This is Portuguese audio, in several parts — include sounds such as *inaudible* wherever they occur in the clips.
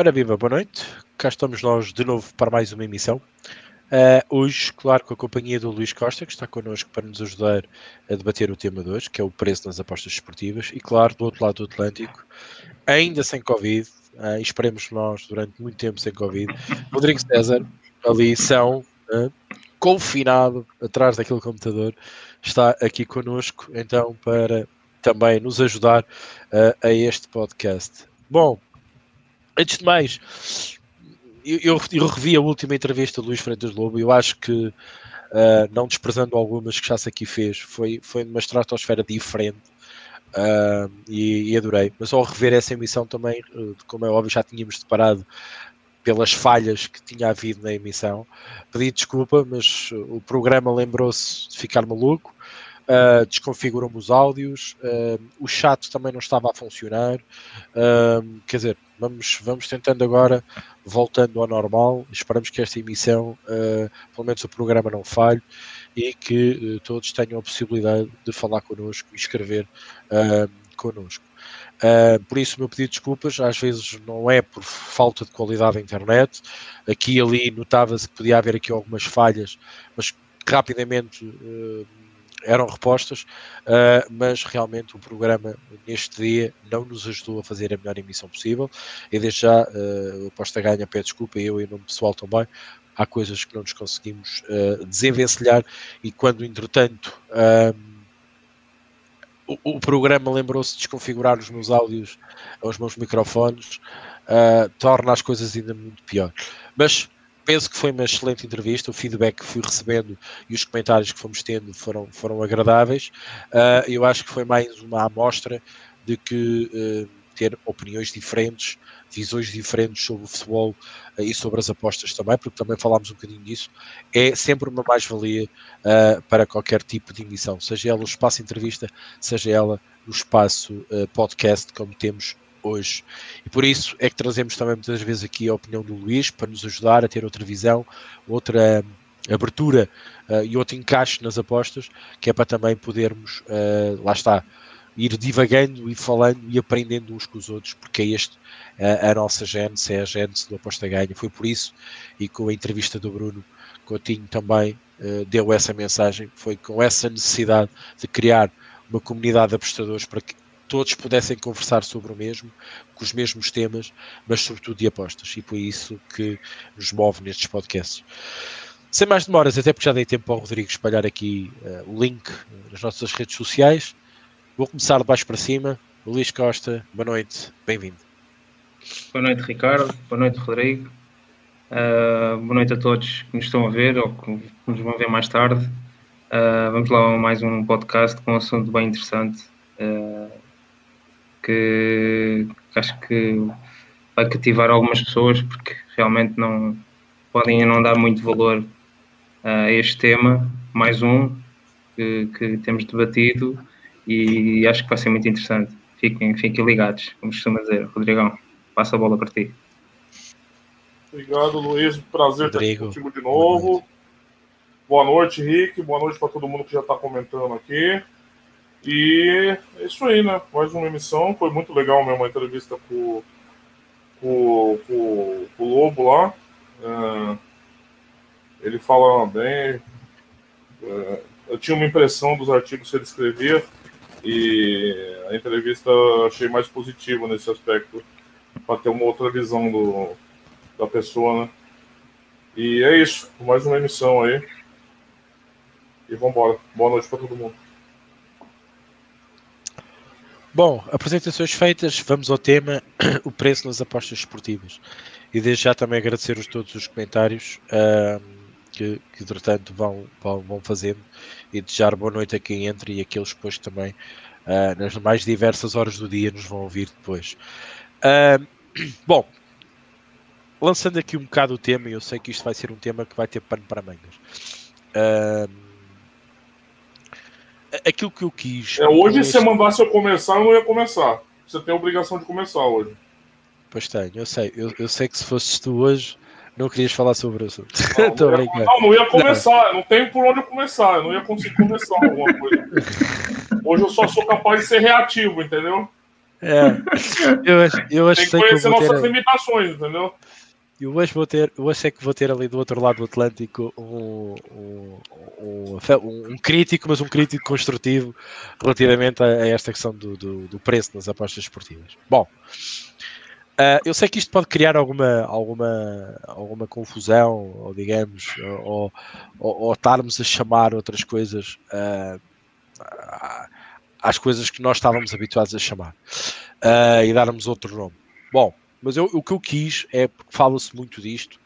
Ora viva, boa noite. Cá estamos nós de novo para mais uma emissão. Uh, hoje, claro, com a companhia do Luís Costa, que está connosco para nos ajudar a debater o tema de hoje, que é o preço nas apostas esportivas, e claro, do outro lado do Atlântico, ainda sem Covid, uh, esperemos nós durante muito tempo sem Covid, Rodrigo César, ali são, uh, confinado atrás daquele computador, está aqui connosco, então, para também nos ajudar uh, a este podcast. Bom, antes de mais, eu, eu, revi a última entrevista do Luís Freitas Lobo e eu acho que, uh, não desprezando algumas que já se aqui fez, foi, foi numa estratosfera diferente uh, e, e, adorei. Mas ao rever essa emissão também, uh, como é óbvio, já tínhamos deparado pelas falhas que tinha havido na emissão. Pedi desculpa, mas o programa lembrou-se de ficar maluco uh, desconfigurou-me os áudios, uh, o chat também não estava a funcionar. Uh, quer dizer, vamos, vamos tentando agora, voltando ao normal. Esperamos que esta emissão, pelo menos o programa, não falhe e que todos tenham a possibilidade de falar connosco e escrever connosco. Uh, por isso, meu pedido de desculpas, às vezes não é por falta de qualidade da internet, aqui e ali notava-se que podia haver aqui algumas falhas, mas rapidamente uh, eram repostas, uh, mas realmente o programa neste dia não nos ajudou a fazer a melhor emissão possível. E desde já, uh, aposta ganha, pede desculpa, eu e o nome pessoal também. Há coisas que não nos conseguimos uh, desenvencilhar e quando, entretanto, o, o, programa lembrou-se de desconfigurar os meus áudios, os meus microfones, torna as coisas ainda muito pior. Mas penso que foi uma excelente entrevista. O feedback que fui recebendo e os comentários que fomos tendo foram, foram agradáveis. Uh, eu acho que foi mais uma amostra de que uh, ter opiniões diferentes, visões diferentes sobre o futebol uh, e sobre as apostas também, porque também falámos um bocadinho disso, é sempre uma mais-valia para qualquer tipo de emissão, seja ela o espaço entrevista, seja ela no espaço podcast, como temos hoje. E por isso é que trazemos também muitas vezes aqui a opinião do Luís para nos ajudar a ter outra visão, outra abertura uh, e outro encaixe nas apostas, que é para também podermos, uh, lá está, ir divagando e falando e aprendendo uns com os outros, porque é este uh, a nossa gênese, é a gênese do Aposta Ganha. Foi por isso, e com a entrevista do Bruno Coutinho também deu essa mensagem, foi com essa necessidade de criar uma comunidade de apostadores para que todos pudessem conversar sobre o mesmo, com os mesmos temas, mas sobretudo de apostas. E por isso que nos move nestes podcasts. Sem mais demoras, até porque já dei tempo ao Rodrigo espalhar aqui uh, o link nas nossas redes sociais. Vou começar de baixo para cima. Luís Costa, boa noite, bem-vindo. Boa noite, Ricardo. Boa noite, Rodrigo. Uh, boa noite a todos que nos estão a ver ou que nos vão ver mais tarde. Uh, vamos lá a mais um podcast com um assunto bem interessante. Que acho que vai cativar algumas pessoas porque realmente não podem não dar muito valor a este tema, mais um que, que temos debatido e acho que vai ser muito interessante. Fiquem, fiquem ligados, como costuma dizer. Rodrigão, passa a bola para ti. Obrigado, Luiz. Prazer Rodrigo. estar contigo de novo. Boa noite, Rick. Boa noite para todo mundo que já está comentando aqui. E é isso aí, né? Mais uma emissão. Foi muito legal mesmo a entrevista com, com, com, com o Lobo lá. É, ele fala bem. É, eu tinha uma impressão dos artigos que ele escrevia e a entrevista achei mais positiva nesse aspecto, para ter uma outra visão do, da pessoa, né? E é isso. Mais uma emissão aí. E vamos embora. Boa noite para todo mundo. Bom, apresentações feitas, vamos ao tema, *clears throat* o preço nas apostas esportivas. E desde já também agradecer a todos os comentários uh, que, que, entretanto, vão, vão, vão fazendo e desejar boa noite a quem entra e aqueles depois também, uh, nas mais diversas horas do dia, nos vão ouvir depois. Uh, *clears throat* bom, lançando aqui um bocado o tema, eu sei que isto vai ser um tema que vai ter pano para mangas. Uh, aquilo que eu quis. É, hoje, se você mandasse eu começar, eu não ia começar. Você tem a obrigação de começar hoje. Pois tenho, eu sei. Eu, eu sei que se fosses tu hoje, não querias falar sobre o assunto. Não, *laughs* não, ia, não, não ia começar. Não. não tenho por onde eu começar. Eu não ia conseguir começar *laughs* alguma coisa. Hoje eu só sou capaz de ser reativo, entendeu? É. Eu, eu acho Tem que conhecer nossas ter... limitações, entendeu? Eu hoje vou ter, acho é que vou ter ali do outro lado do Atlântico um, um, um, um crítico, mas um crítico construtivo relativamente a, a esta questão do, do, do, preço nas apostas esportivas. Bom, uh, eu sei que isto pode criar alguma, alguma, alguma confusão, ou digamos, ou, ou, ou estarmos a chamar outras coisas uh, às coisas que nós estávamos habituados a chamar uh, e darmos outro nome. Bom, mas eu, o que eu quis é porque fala-se muito disto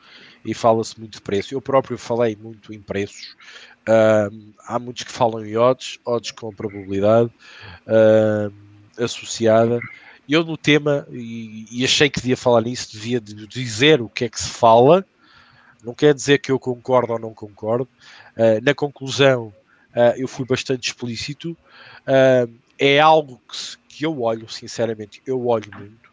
e fala-se muito de preço. Eu próprio falei muito em preços. Uh, há muitos que falam em odds, odds com probabilidade uh, associada. Eu no tema, e, e, achei que devia falar nisso, devia dizer o que é que se fala. Não quer dizer que eu concordo ou não concordo. Uh, na conclusão, eu fui bastante explícito. é algo que, que, eu olho, sinceramente, eu olho muito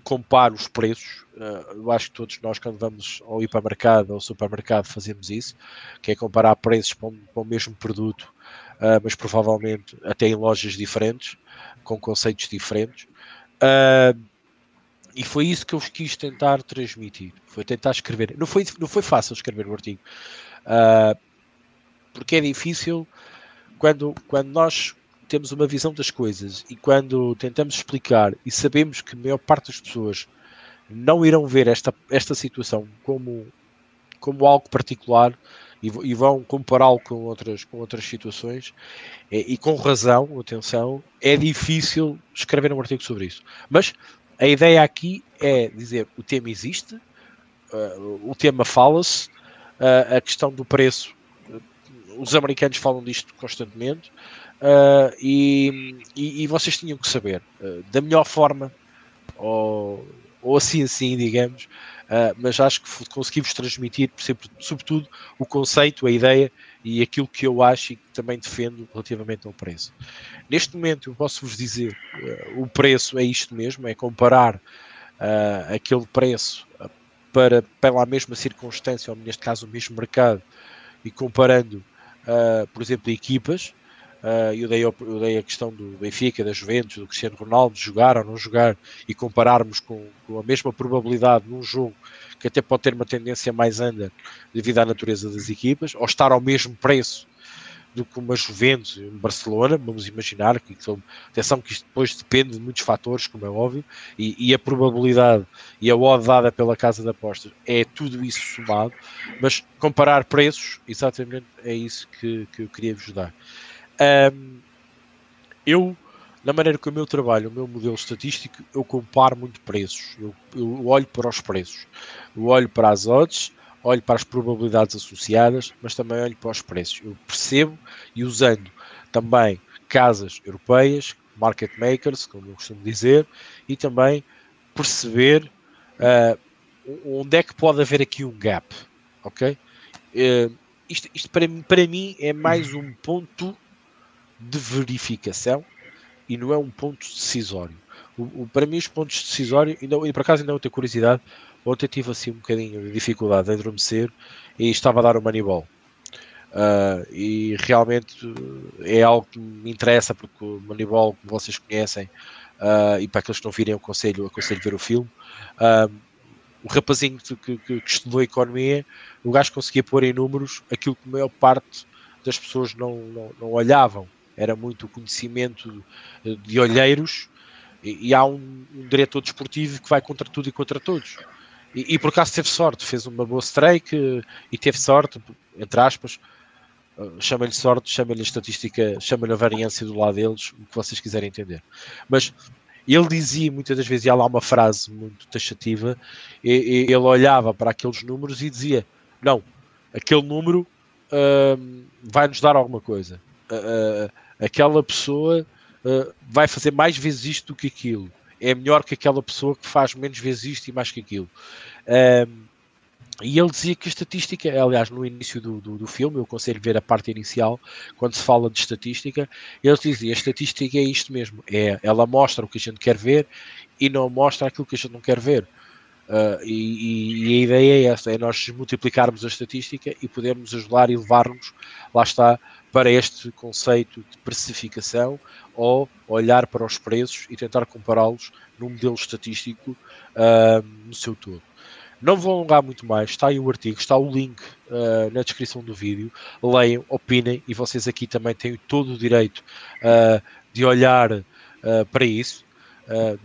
comparo os preços. Uh, eu acho que todos nós, quando vamos ao hipermercado ou supermercado, fazemos isso, que é comparar preços para, um, para o mesmo produto, uh, mas provavelmente até em lojas diferentes, com conceitos diferentes. Uh, e foi isso que eu quis tentar transmitir. Foi tentar escrever. Não foi, não foi fácil escrever o artigo, porque é difícil quando, quando nós temos uma visão das coisas e quando tentamos explicar e sabemos que a maior parte das pessoas não irão ver esta, esta situação como, como algo particular e, e vão compará-lo com outras, com outras situações e, e, com razão, atenção, é difícil escrever um artigo sobre isso. Mas a ideia aqui é dizer o tema existe, uh, o tema fala-se, uh, a questão do preço, os americanos falam disto constantemente, Uh, e, e, e, vocês tinham que saber uh, da melhor forma, ou, ou assim assim, digamos, uh, mas acho que conseguimos transmitir, sobretudo, o conceito, a ideia e aquilo que eu acho e que também defendo relativamente ao preço. Neste momento, eu posso vos dizer: o preço é isto mesmo, é comparar aquele preço para, pela mesma circunstância, ou neste caso, o mesmo mercado, e comparando, por exemplo, equipas. Uh, eu, dei, eu dei a questão do Benfica, da Juventus, do Cristiano Ronaldo, jogar ou não jogar e compararmos com, com, a mesma probabilidade num jogo que até pode ter uma tendência mais under devido à natureza das equipas, ou estar ao mesmo preço do que uma Juventus e um Barcelona, vamos imaginar que atenção que isto depois depende de muitos fatores, como é óbvio, e, e a probabilidade e a odd dada pela casa de apostas é tudo isso somado, mas comparar preços, exatamente é isso que, que eu queria vos dar. Um, eu, na maneira que o meu trabalho, o meu modelo estatístico, eu comparo muito preços. Eu, eu olho para os preços, eu olho para as odds, olho para as probabilidades associadas, mas também olho para os preços. Eu percebo e usando também casas europeias, market makers, como eu costumo dizer, e também perceber uh, onde é que pode haver aqui um gap, ok? Uh, isto, isto para, para mim é mais um ponto de verificação e não é um ponto decisório. O, o, para mim, os pontos decisórios, ainda, e por acaso ainda não tenho curiosidade, ontem tive assim um bocadinho de dificuldade de adormecer e estava a dar o Moneyball. Uh, e realmente é algo que me interessa porque o Moneyball, como vocês conhecem, uh, e para aqueles que não virem, eu aconselho, aconselho ver o filme. Uh, o rapazinho que, que, que, estudou economia, o gajo conseguia pôr em números aquilo que a maior parte das pessoas não, não, não olhavam era muito conhecimento de olheiros e, e há um, um, diretor desportivo que vai contra tudo e contra todos. E, e por acaso teve sorte, fez uma boa strike e teve sorte, entre aspas, uh, chama-lhe sorte, chama-lhe estatística, chama-lhe a variância do lado deles, o que vocês quiserem entender. Mas ele dizia muitas das vezes, e há lá uma frase muito taxativa, e, e ele olhava para aqueles números e dizia: Não, aquele número uh, vai nos dar alguma coisa. Uh, aquela pessoa uh, vai fazer mais vezes isto do que aquilo. É melhor que aquela pessoa que faz menos vezes isto e mais que aquilo. Um, e ele dizia que a estatística, aliás, no início do, do, do, filme, eu aconselho ver a parte inicial, quando se fala de estatística, ele dizia: a estatística é isto mesmo, é, ela mostra o que a gente quer ver e não mostra aquilo que a gente não quer ver. Uh, e, e, a ideia é essa, é nós multiplicarmos a estatística e podermos ajudar e levar-nos, lá está, para este conceito de precificação ou olhar para os preços e tentar compará-los num modelo estatístico uh, no seu todo. Não vou alongar muito mais, está aí o artigo, está o link uh, na descrição do vídeo. Leiam, opinem e vocês aqui também têm todo o direito uh, de olhar para isso,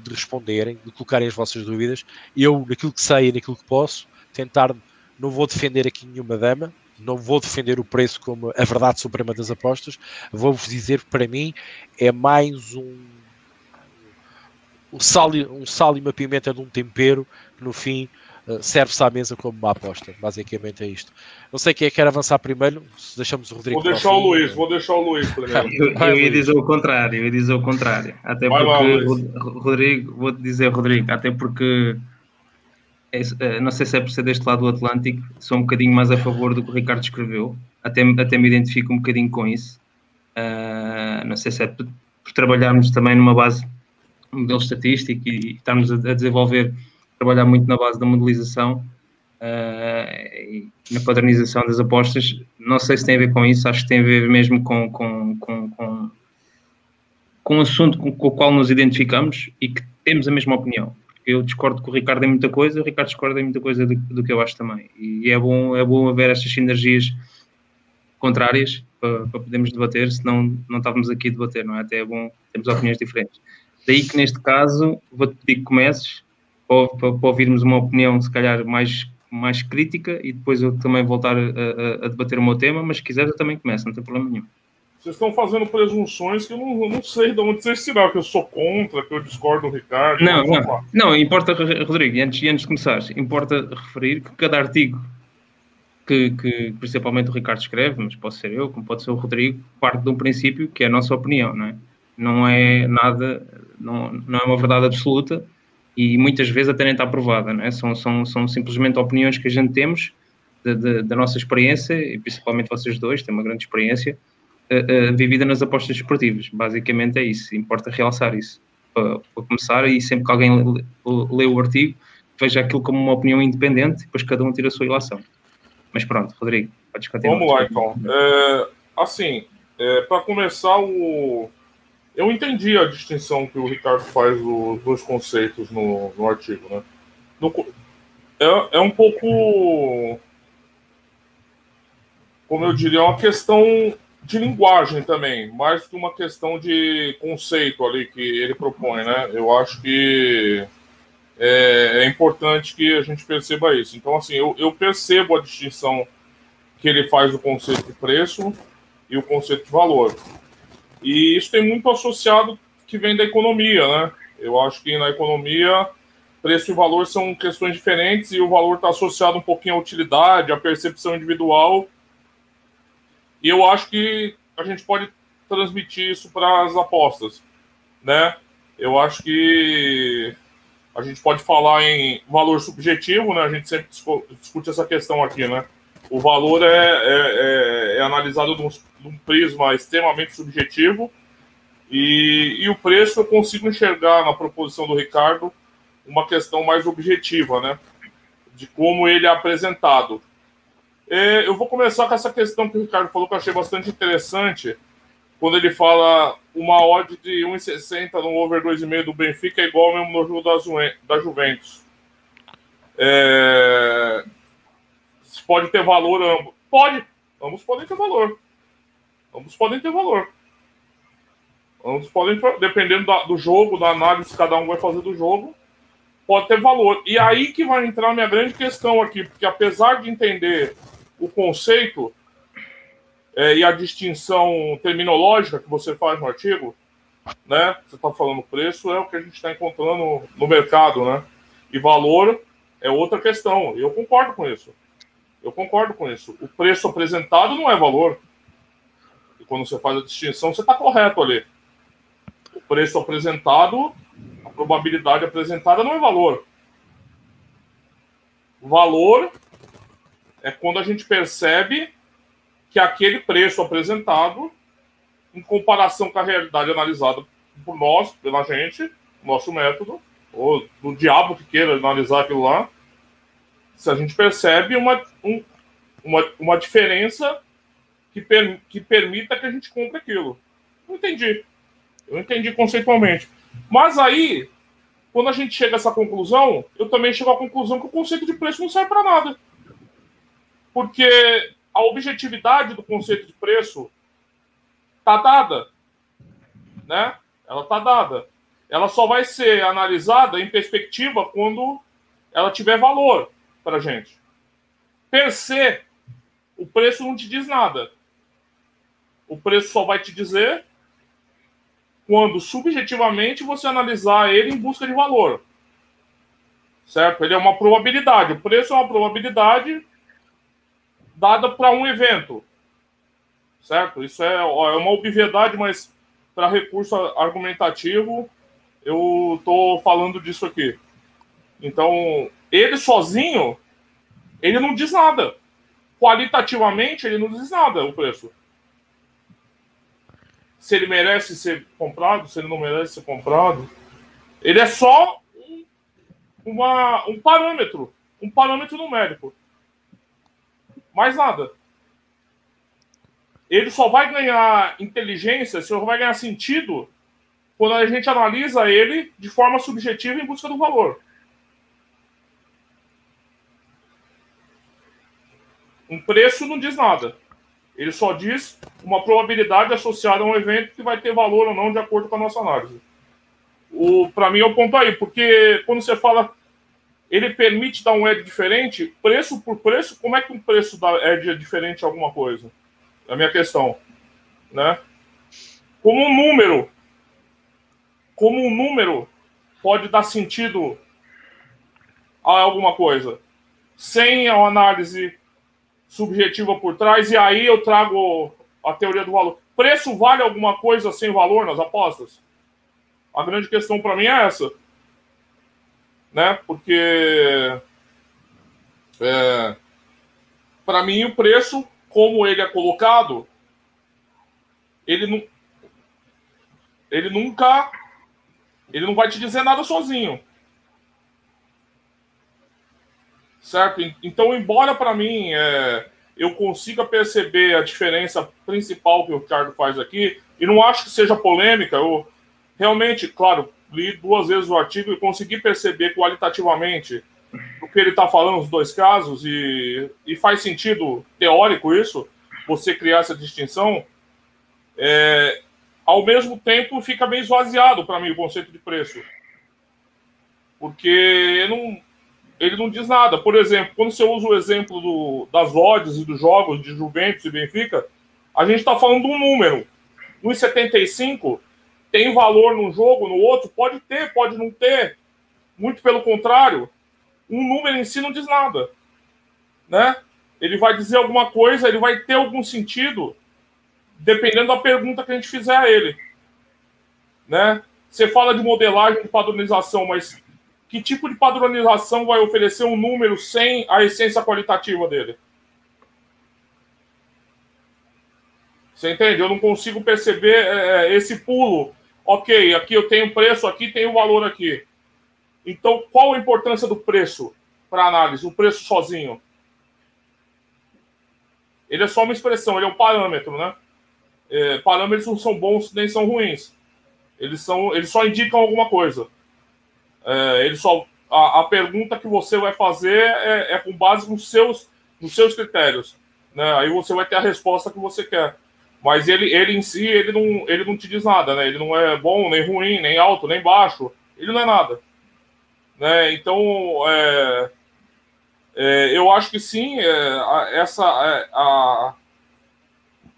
de responderem, de colocarem as vossas dúvidas. Eu, naquilo que sei e naquilo que posso, tentar, não vou defender aqui nenhuma dama, não vou defender o preço como a verdade suprema das apostas, vou-vos dizer que para mim é mais um, um, sal, um sal e uma pimenta de um tempero que no fim eh, serve-se à mesa como uma aposta. Basicamente é isto. Não sei quem é que quer avançar primeiro, se deixamos o Rodrigo. Vou deixar o Luís, vou deixar o Luís primeiro. eu, *laughs* eu ia dizer o contrário, eu ia dizer o contrário. Até Vai porque, lá, Rodrigo, vou-te dizer, Rodrigo, até porque é, é, não sei se é por ser deste lado do Atlântico, sou um bocadinho mais a favor do que o Ricardo escreveu, até, até me identifico um bocadinho com isso. Uh, não sei se é por, por, trabalharmos também numa base um modelo estatístico e, estarmos a, a, desenvolver, trabalhar muito na base da modelização uh, e na padronização das apostas. Não sei se tem a ver com isso, acho que tem a ver mesmo com, com, com, com, com assunto com o qual nos identificamos e que temos a mesma opinião eu discordo com o Ricardo em muita coisa, o Ricardo discorda em muita coisa do, do, que eu acho também. E é bom, é bom haver estas sinergias contrárias para, para podermos debater, senão não estávamos aqui a debater, não é? Até é bom termos opiniões diferentes. Daí que neste caso vou-te pedir que comeces para, para, para, ouvirmos uma opinião, se calhar, mais, mais crítica e depois eu também voltar a, a, a debater o meu tema, mas se quiseres eu também começo, não tem problema nenhum. Vocês estão fazendo presunções que eu não, eu não sei de onde vocês tiraram, que eu sou contra, que eu discordo do Ricardo. Não, não, não, importa, Rodrigo, antes, antes de começar, importa referir que cada artigo que, que, principalmente o Ricardo escreve, mas pode ser eu, como pode ser o Rodrigo, parte de um princípio que é a nossa opinião, não é? Não é nada, não, não é uma verdade absoluta e muitas vezes até nem está provada, não é? São, são, são simplesmente opiniões que a gente temos de, de, da nossa experiência e principalmente vocês dois têm uma grande experiência uh, vivida nas apostas esportivas. Basicamente é isso, importa realçar isso para, para começar e sempre que alguém lê, lê, o artigo, veja aquilo como uma opinião independente e depois cada um tira a sua ilação. Mas pronto, Rodrigo, podes continuar. Vamos lá então. É, assim, é, para começar, o... eu entendi a distinção que o Ricardo faz dos dois conceitos no, no artigo, né? No, é, é um pouco como eu diria, é uma questão de linguagem também, mais que uma questão de conceito ali que ele propõe, né? Eu acho que é, é importante que a gente perceba isso. Então, assim, eu, eu, percebo a distinção que ele faz do conceito de preço e o conceito de valor. E isso tem muito associado que vem da economia, né? Eu acho que na economia preço e valor são questões diferentes e o valor está associado um pouquinho à utilidade, à percepção individual e eu acho que a gente pode transmitir isso para as apostas, né? Eu acho que a gente pode falar em valor subjetivo, né? A gente sempre discute essa questão aqui, né? O valor é, é, é, é analisado de um, de um, prisma extremamente subjetivo e, e o preço eu consigo enxergar na proposição do Ricardo uma questão mais objetiva, né? De como ele é apresentado. É, eu vou começar com essa questão que o Ricardo falou que eu achei bastante interessante. Quando ele fala uma odd de 1,60 no over 2,5 do Benfica é igual mesmo no jogo da, Ju da Juventus. É... Pode ter valor ambos. Pode. Ambos podem ter valor. Ambos podem ter valor. Ambos podem, dependendo do jogo, da análise que cada um vai fazer do jogo, pode ter valor. E aí que vai entrar a minha grande questão aqui, porque apesar de entender o conceito é, e a distinção terminológica que você faz no artigo, né? Você está falando preço, é o que a gente está encontrando no mercado, né? E valor é outra questão. Eu concordo com isso. Eu concordo com isso. O preço apresentado não é valor. E quando você faz a distinção, você está correto ali. O preço apresentado, a probabilidade apresentada não é valor. Valor é quando a gente percebe que aquele preço apresentado, em comparação com a realidade analisada por nós, pela gente, nosso método, ou do diabo que queira analisar aquilo lá, se a gente percebe uma, um, uma, uma diferença que, per, que permita que a gente compre aquilo. Não entendi. Eu entendi conceitualmente. Mas aí, quando a gente chega a essa conclusão, eu também chego à conclusão que o conceito de preço não serve para nada. Porque a objetividade do conceito de preço está dada. Né? Ela está dada. Ela só vai ser analisada em perspectiva quando ela tiver valor para a gente. Per se, o preço não te diz nada. O preço só vai te dizer quando subjetivamente você analisar ele em busca de valor. Certo? Ele é uma probabilidade. O preço é uma probabilidade dada para um evento. Certo? Isso é, é uma obviedade, mas para recurso argumentativo, eu estou falando disso aqui. Então, ele sozinho, ele não diz nada. Qualitativamente, ele não diz nada o preço se ele merece ser comprado, se ele não merece ser comprado. Ele é só um, uma, um parâmetro, um parâmetro numérico. Mais nada. Ele só vai ganhar inteligência, só vai ganhar sentido quando a gente analisa ele de forma subjetiva em busca do valor. Um preço não diz nada. Ele só diz uma probabilidade associada a um evento que vai ter valor ou não de acordo com a nossa análise. Para mim é o ponto aí, porque quando você fala ele permite dar um edge diferente, preço por preço, como é que um preço da edge é diferente de alguma coisa? É a minha questão. Né? Como um número, como um número pode dar sentido a alguma coisa, sem a análise subjetiva por trás, e aí eu trago a teoria do valor. Preço vale alguma coisa sem valor nas apostas? A grande questão para mim é essa. Né? Porque é, para mim o preço, como ele é colocado, ele não ele nunca ele não vai te dizer nada sozinho. certo? Então, embora para mim é, eu consiga perceber a diferença principal que o Ricardo faz aqui, e não acho que seja polêmica, eu realmente, claro, li duas vezes o artigo e consegui perceber qualitativamente o que ele está falando nos dois casos, e, e faz sentido teórico isso, você criar essa distinção. É, ao mesmo tempo, fica bem esvaziado para mim o conceito de preço. Porque não, ele não diz nada. Por exemplo, quando você usa o exemplo do, das odds e dos jogos de Juventus e Benfica, a gente está falando de um número. 1,75 tem valor num jogo, no outro, pode ter, pode não ter. Muito pelo contrário, um número em si não diz nada. Né? Ele vai dizer alguma coisa, ele vai ter algum sentido, dependendo da pergunta que a gente fizer a ele. Né? Você fala de modelagem, de padronização, mas que tipo de padronização vai oferecer um número sem a essência qualitativa dele? Você entende? Eu não consigo perceber é, é esse pulo. Ok, aqui eu tenho preço, aqui tenho valor aqui. Então, qual a importância do preço para análise? O preço sozinho? Ele é só uma expressão, ele é um parâmetro, né? É, parâmetros não são bons nem são ruins. Eles, são, eles só indicam alguma coisa. É, ele só a, a, pergunta que você vai fazer é, é, com base nos seus, nos seus critérios. Né? Aí você vai ter a resposta que você quer. Mas ele, ele em si, ele não, ele não te diz nada, né? Ele não é bom, nem ruim, nem alto, nem baixo. Ele não é nada. Né? Então, é, é, eu acho que sim, é, essa, é, a,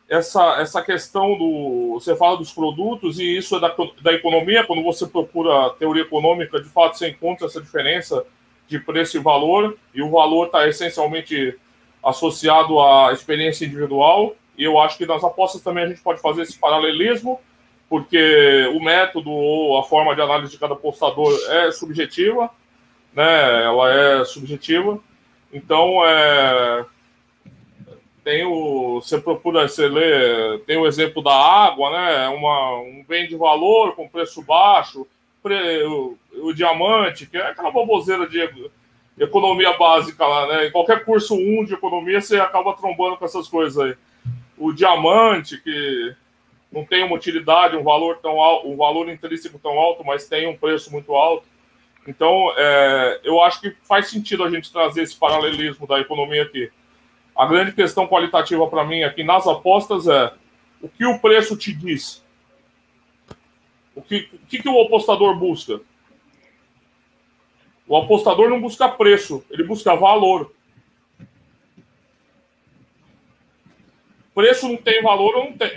essa, essa questão do. Você fala dos produtos, e isso é da, da economia, quando você procura teoria econômica, de fato você encontra essa diferença de preço e valor, e o valor está essencialmente associado à experiência individual, e eu acho que nas apostas também a gente pode fazer esse paralelismo, porque o método ou a forma de análise de cada apostador é subjetiva, né? Ela é subjetiva. Então, é, tem o. Você procura, você lê, tem o exemplo da água, né? Uma, um bem de valor com preço baixo, pre, o, o, diamante, que é aquela baboseira de, economia básica lá, né? Em qualquer curso 1 de economia, você acaba trombando com essas coisas aí. O diamante, que não tem uma utilidade, um valor tão alto, um valor intrínseco tão alto, mas tem um preço muito alto. Então, é, eu acho que faz sentido a gente trazer esse paralelismo da economia aqui. A grande questão qualitativa para mim aqui nas apostas é o que o preço te diz. O que, o que, que o apostador busca? O apostador não busca preço, ele busca valor. Preço não tem valor ou não tem,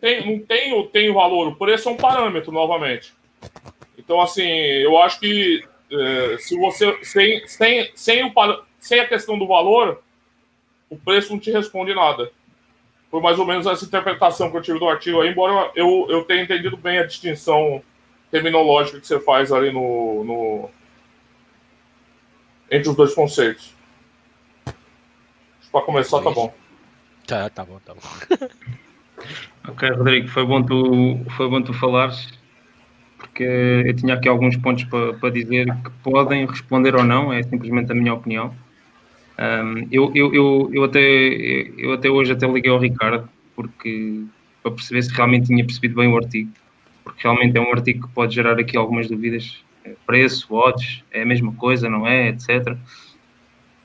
tem, não tem ou tem valor. O preço é um parâmetro, novamente. Então, assim, eu acho que é, se você sem, sem, sem, o, sem a questão do valor, o preço não te responde nada. Foi mais ou menos essa interpretação que eu tive do artigo aí, embora eu, eu tenha entendido bem a distinção terminológica que você faz ali no, no entre os dois conceitos. Para começar, tá bom. Tá, tá bom, tá bom. ok, Rodrigo, foi bom tu, foi bom tu falares, porque eu tinha aqui alguns pontos para, para dizer que podem responder ou não, é simplesmente a minha opinião. Um, eu, eu, eu, eu, até, eu até hoje até liguei ao Ricardo, porque para perceber se realmente tinha percebido bem o artigo, porque realmente é um artigo que pode gerar aqui algumas dúvidas preço, odds, é a mesma coisa, não é, etc.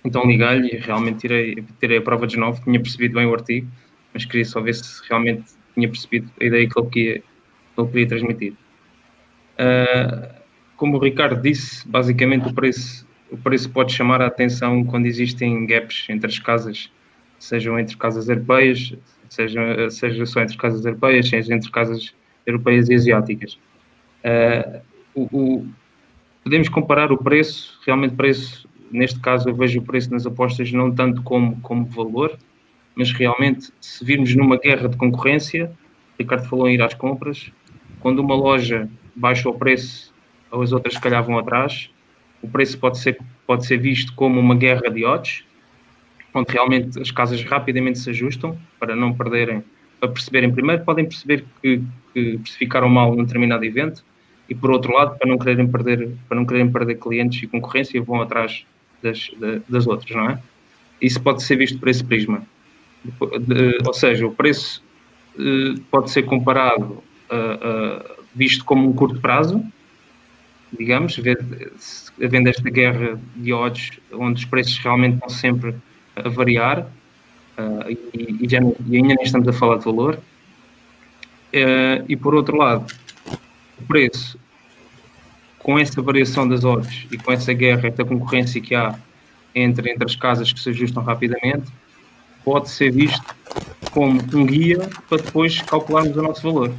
Então liguei-lhe e realmente tirei, tirei a prova de novo, tinha percebido bem o artigo, mas queria só ver se realmente tinha percebido a ideia que ele queria, que ele queria transmitir. Uh, como o Ricardo disse, basicamente o preço, o preço pode chamar a atenção quando existem gaps entre as casas, sejam entre casas europeias, seja, seja só entre casas europeias, seja entre casas europeias e asiáticas. Uh, o, podemos comparar o preço, realmente preço, neste caso eu vejo o preço nas apostas não tanto como, como valor, mas realmente se virmos numa guerra de concorrência, Ricardo falou em ir às compras, quando uma loja baixa o preço, as outras se calhar vão atrás, o preço pode ser, pode ser visto como uma guerra de odds, onde realmente as casas rapidamente se ajustam para não perderem, para perceberem primeiro, podem perceber que, que precificaram mal num determinado evento, e por outro lado, para não quererem perder, para não quererem perder clientes e concorrência, vão atrás das, das outras, não é? Isso pode ser visto por esse prisma. ou seja, o preço eh, pode ser comparado, visto como um curto prazo, digamos, havendo esta guerra de odds, onde os preços realmente estão sempre a variar, uh, e, e, já, e ainda nem estamos a falar de valor. Uh, e por outro lado, o preço, com essa variação das odds e com essa guerra, esta concorrência que há entre, entre as casas que se ajustam rapidamente, pode ser visto como um guia para depois calcularmos o nosso valor.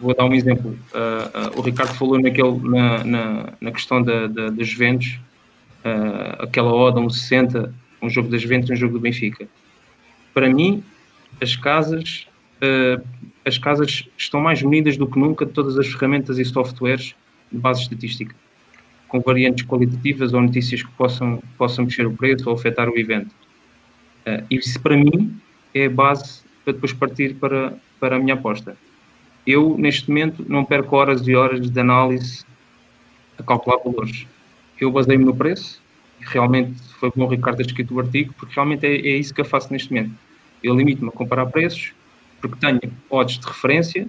Vou dar um exemplo. Uh, uh, o Ricardo falou naquele, na, na, na questão da, da, das Juventus, uh, aquela oda, um 60, um jogo das Juventus e um jogo do Benfica. Para mim, as casas as casas estão mais munidas do que nunca de todas as ferramentas e softwares de base estatística, com variantes qualitativas ou notícias que possam, possam mexer o preço ou afetar o evento. Uh, isso, para mim, é a base para depois partir para, para a minha aposta. Eu, neste momento, não perco horas e horas de análise a calcular valores. Eu baseio-me no preço, realmente foi bom o Ricardo ter escrito o artigo, porque realmente é, é isso que eu faço neste momento. Eu limito-me a comparar preços, porque tenho odds de referência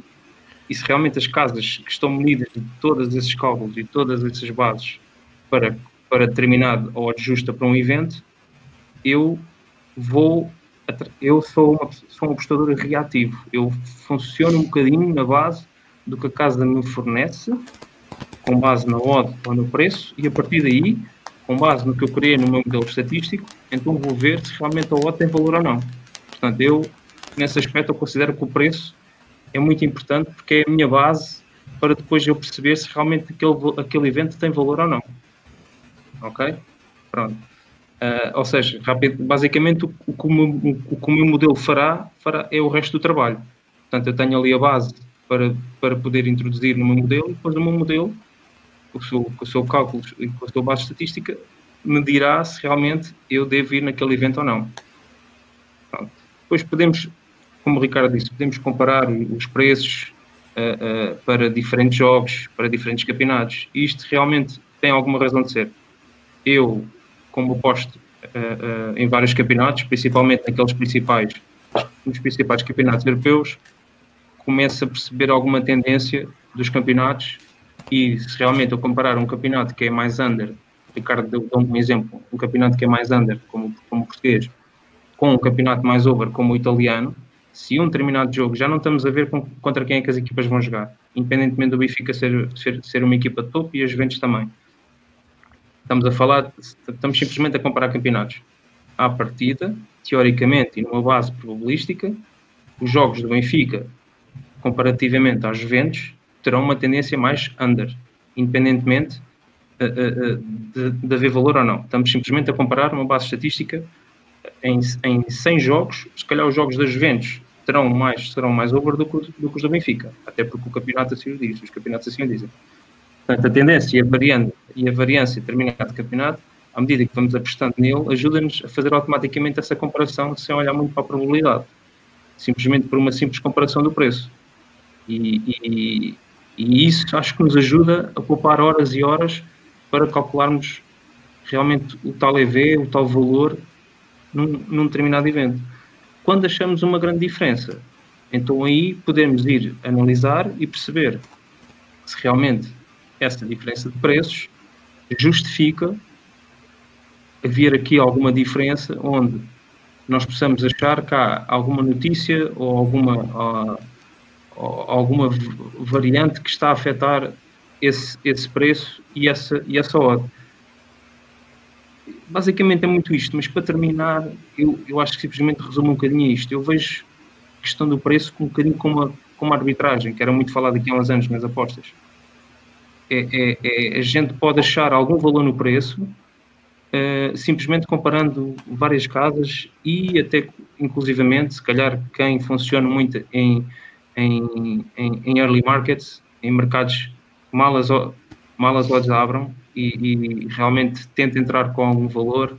e se realmente as casas que estão munidas de todos esses cálculos e todas essas bases para, para determinado odds justa para um evento, eu vou eu sou, uma, sou um apostador reativo. Eu funciono um bocadinho na base do que a casa me fornece, com base na odd ou no preço, e a partir daí, com base no que eu criei no meu modelo estatístico, então vou ver se realmente a odd tem valor ou não. Portanto, eu nesse aspecto eu considero que o preço é muito importante porque é a minha base para depois eu perceber se realmente aquele, aquele evento tem valor ou não. Ok? Pronto. Uh, ou seja, rápido, basicamente o, que o, meu, o que o meu modelo fará, fará é o resto do trabalho. Portanto, eu tenho ali a base para, para poder introduzir no meu modelo e depois o meu modelo, com o seu, com o seu cálculo e com a sua base estatística, me dirá se realmente eu devo ir naquele evento ou não. Pronto. Depois podemos como o Ricardo disse, podemos comparar os preços uh, uh, para diferentes jogos, para diferentes campeonatos. E isto realmente tem alguma razão de ser. Eu como aposto uh, em vários campeonatos, principalmente naqueles principais, nos principais campeonatos europeus, começo a perceber alguma tendência dos campeonatos e se realmente eu comparar um campeonato que é mais under, Ricardo deu um exemplo, um campeonato que é mais under, como, como português, com um campeonato mais over, como o italiano, se um determinado jogo já não estamos a ver com, contra quem é que as equipas vão jogar, independentemente do Benfica ser, ser, ser uma equipa de topo e as Juventus também. Estamos a falar, estamos simplesmente a comparar campeonatos. À partida, teoricamente e numa base probabilística, os jogos do Benfica, comparativamente às Juventus, terão uma tendência mais under, independentemente uh, uh, de, de haver valor ou não. Estamos simplesmente a comparar uma base estatística em, em 100 jogos, se calhar os jogos das Juventus terão mais, serão mais over do que, do que os do Benfica, até porque o campeonato assim o diz, os campeonatos assim o dizem. Portanto, a tendência e a, variante, e a variância de determinado campeonato, à medida que vamos apostando nele, ajuda-nos a fazer automaticamente essa comparação sem olhar muito para a probabilidade, simplesmente por uma simples comparação do preço. E, e, e isso acho que nos ajuda a poupar horas e horas para calcularmos realmente o tal EV, o tal valor num, num determinado evento. Quando achamos uma grande diferença, então aí podemos ir analisar e perceber se realmente essa diferença de preços justifica haver aqui alguma diferença onde nós possamos achar que há alguma notícia ou alguma, ou, alguma variante que está a afetar esse, esse preço e essa, e essa odd basicamente é muito isto, mas para terminar, eu, eu acho que simplesmente resume um bocadinho isto. Eu vejo a questão do preço um bocadinho como a, como a arbitragem, que era muito falado aqui há uns anos nas apostas. É, é, é, a gente pode achar algum valor no preço uh, simplesmente comparando várias casas e até inclusivamente, se calhar quem funciona muito em, em, em, em early markets, em mercados malas, malas odds abram, e, e, realmente tenta entrar com algum valor,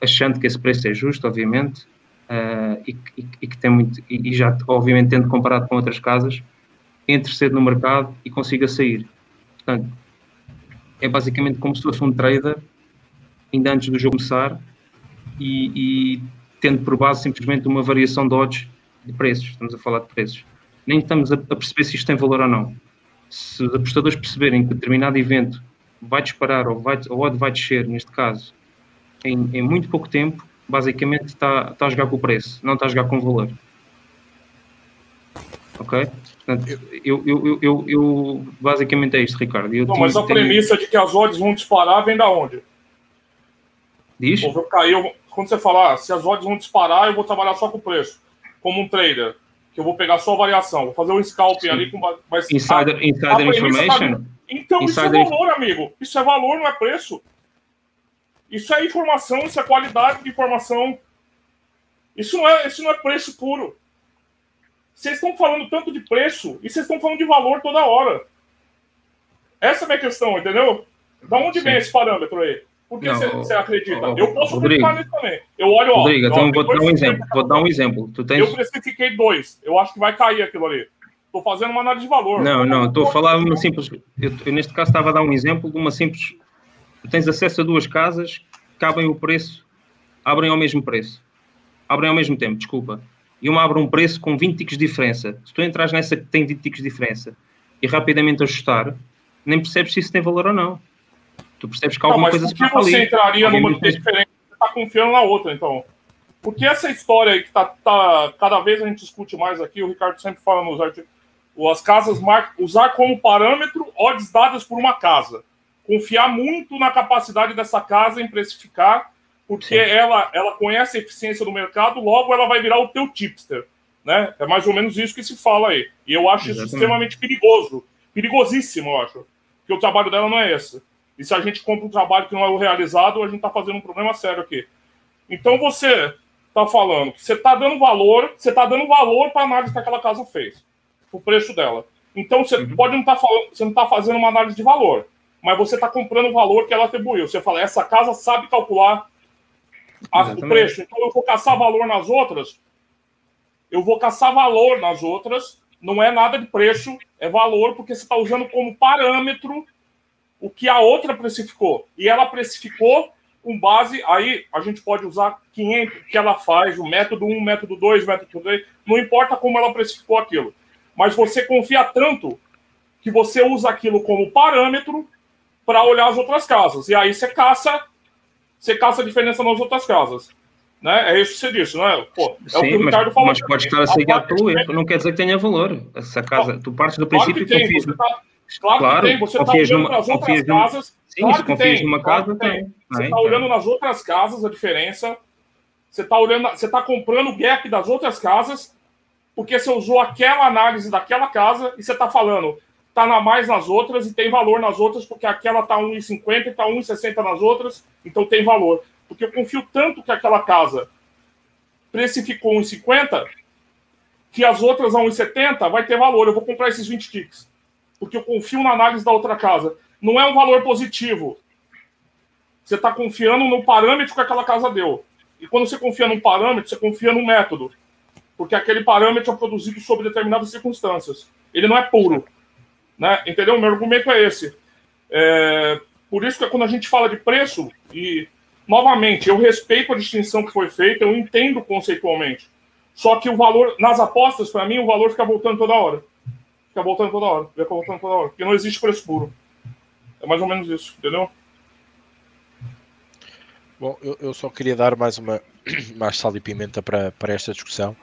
achando que esse preço é justo, obviamente, uh, e, e, e, que tem muito, e, já, obviamente, tendo comparado com outras casas, entre cedo no mercado e consiga sair. Portanto, é basicamente como se fosse um trader, ainda antes do jogo começar, e, tendo por base simplesmente uma variação de odds de preços. Estamos a falar de preços. Nem estamos a perceber se isto tem valor ou não. Se os apostadores perceberem que determinado evento vai disparar ou, vai, ou vai descer, neste caso, em, em muito pouco tempo, basicamente está, está a jogar com o preço, não está a jogar com o valor. Ok? Portanto, eu, eu, eu, eu, basicamente é isto, Ricardo. Eu não, mas a premissa de que as odds vão disparar vem da onde? Diz? Quando você falar, ah, se as odds vão disparar, eu vou trabalhar só com o preço, como um trader, que eu vou pegar só a variação, vou fazer um scalping ali com. Mas insider, insider a information? Então Insider... isso é valor, amigo. Isso é valor, não é preço. Isso é informação, isso é qualidade de informação. Isso não é, isso não é preço puro. Vocês estão falando tanto de preço e vocês estão falando de valor toda hora. Essa é a minha questão, entendeu? Da onde Sim. vem esse parâmetro aí? Por que você acredita? Ó, eu posso acreditar nisso também. Eu olho, ó. Rodrigo, então vou dar um exemplo. Vou dar um exemplo. Tu tens... Eu precifiquei dois. Eu acho que vai cair aquilo ali. Estou fazendo uma análise de valor. Não, não, estou a falar uma simples. Eu, eu, neste caso, estava a dar um exemplo de uma simples. Tu tens acesso a duas casas, cabem o preço, abrem ao mesmo preço. Abrem ao mesmo tempo, desculpa. E uma abre um preço com 20 ticos de diferença. Se tu entras nessa que tem 20 ticos de diferença e rapidamente ajustar, nem percebes se isso tem valor ou não. Tu percebes que alguma não, coisa se passa ali. você entraria numa que diferente? Você está confiando na outra, então. Porque essa história aí que tá, tá, cada vez a gente discute mais aqui, o Ricardo sempre fala nos artigos, as casas usar como parâmetro odds dadas por uma casa. Confiar muito na capacidade dessa casa em precificar, porque ela, ela conhece a eficiência do mercado, logo ela vai virar o teu tipster. Né? É mais ou menos isso que se fala aí. E eu acho Exatamente. isso extremamente perigoso. Perigosíssimo, eu acho. Porque o trabalho dela não é esse. E se a gente compra um trabalho que não é o realizado, a gente está fazendo um problema sério aqui. Então você está falando que você está dando valor, você está dando valor para a análise que aquela casa fez o preço dela. Então você uhum. pode não estar tá falando, você não está fazendo uma análise de valor, mas você está comprando o valor que ela atribuiu. Você fala, essa casa sabe calcular a, o preço, então eu vou caçar valor nas outras. Eu vou caçar valor nas outras, não é nada de preço, é valor, porque você está usando como parâmetro o que a outra precificou. E ela precificou com base, aí a gente pode usar 500 que ela faz, o método 1, método 2, método 3, não importa como ela precificou aquilo. Mas você confia tanto que você usa aquilo como parâmetro para olhar as outras casas. E aí você caça, você caça a diferença nas outras casas. Né? É isso que você disse, não é? Pô, é Sim, o que o Ricardo mas, falou. Mas pode estar a ser guiado pelo erro, não quer dizer que tenha valor. Essa casa, tu partes do princípio claro que, que confias. Tá, claro, claro, que tem. Você está olhando numa, nas outras casas. Sim, claro se confias numa casa, tem. tem. Você está olhando nas outras casas a diferença. Você está olhando, você está comprando o gap das outras casas, porque você usou aquela análise daquela casa e você está falando, está na mais nas outras e tem valor nas outras, porque aquela está 1,50 e está 1,60 nas outras, então tem valor. Porque eu confio tanto que aquela casa precificou 1,50 que as outras a 1,70 vai ter valor. Eu vou comprar esses 20 ticks. Porque eu confio na análise da outra casa. Não é um valor positivo. Você está confiando no parâmetro que aquela casa deu. E quando você confia num parâmetro, você confia no método. Porque aquele parâmetro é produzido sob determinadas circunstâncias. Ele não é puro. Né? Entendeu? Meu argumento é esse. É... Por isso que quando a gente fala de preço, e novamente, eu respeito a distinção que foi feita, eu entendo conceitualmente. Só que o valor, nas apostas, para mim, o valor fica voltando toda hora. Fica voltando toda hora, fica voltando toda hora. Porque não existe preço puro. É mais ou menos isso, entendeu? Bom, eu, eu só queria dar mais uma *clears throat* mais sal e pimenta para, para esta discussão.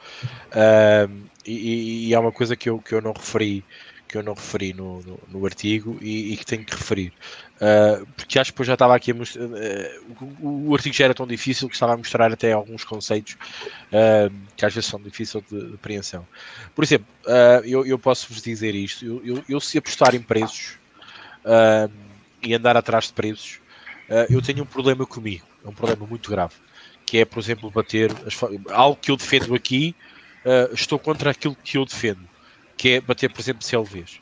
Uh, e, e há uma coisa que eu, que eu não referi que eu não referi no, no, no artigo e, e, que tenho que referir. Uh, porque acho que eu já estava aqui a mostrar. Uh, o, o, artigo já era tão difícil que estava a mostrar até alguns conceitos uh, que às vezes são difíceis de, de apreensão. Por exemplo, eu, eu posso-vos dizer isto: eu, eu, eu, se apostar em preços e andar atrás de preços, eu tenho um problema comigo, é um problema muito grave, que é, por exemplo, bater algo que eu defendo aqui. estou contra aquilo que eu defendo que é bater, por exemplo, CLVs.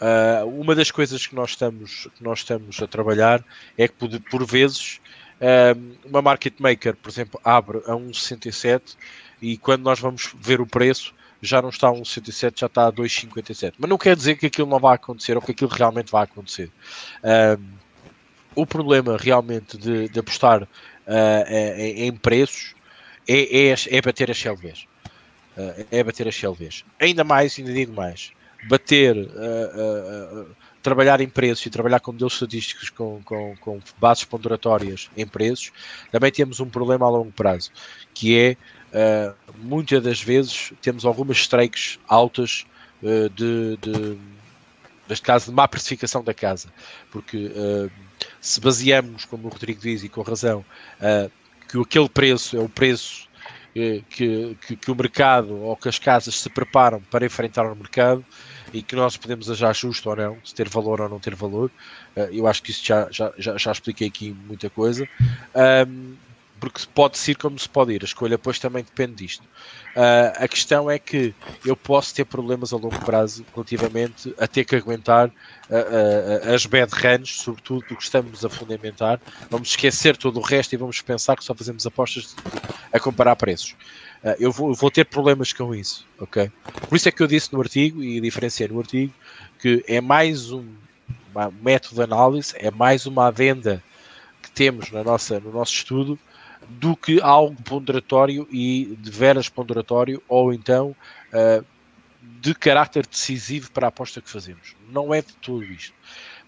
Uh, uma das coisas que nós estamos, que nós estamos a trabalhar é que, por, por vezes, uh, uma market maker, por exemplo, abre a 1,67 e quando nós vamos ver o preço, já não está a 1,67, já está a 2,57. Mas não quer dizer que aquilo não vai acontecer ou que aquilo realmente vai acontecer. Uh, o problema realmente de, de apostar em, em preços é, é, é bater as CLVs. Uh, é bater as CLVs. Ainda mais, ainda digo mais, bater, uh, uh, trabalhar em preços e trabalhar com modelos estatísticos com, com, com, bases ponderatórias em preços, também temos um problema a longo prazo, que é, muitas das vezes, temos algumas strikes altas de, de, neste caso, de má precificação da casa, porque se baseamos, como o Rodrigo diz, e com razão, que aquele preço é o preço que, que, que, o mercado ou que as casas se preparam para enfrentar o mercado e que nós podemos achar justo ou não, se ter valor ou não ter valor. Eh, eu acho que isso já, já, já, já expliquei aqui muita coisa. Um, porque pode ser como se pode ir, a escolha depois também depende disto. Uh, a questão é que eu posso ter problemas a longo prazo relativamente a ter que aguentar uh, uh, as bad runs, sobretudo porque estamos a fundamentar. Vamos esquecer todo o resto e vamos pensar que só fazemos apostas a comparar preços. eu vou, vou, ter problemas com isso, ok? Por isso é que eu disse no artigo e diferenciei no artigo que é mais um método de análise, é mais uma adenda que temos na nossa, no nosso estudo do que algo ponderatório e de veras ponderatório ou então uh, de caráter decisivo para a aposta que fazemos. Não é de tudo isto.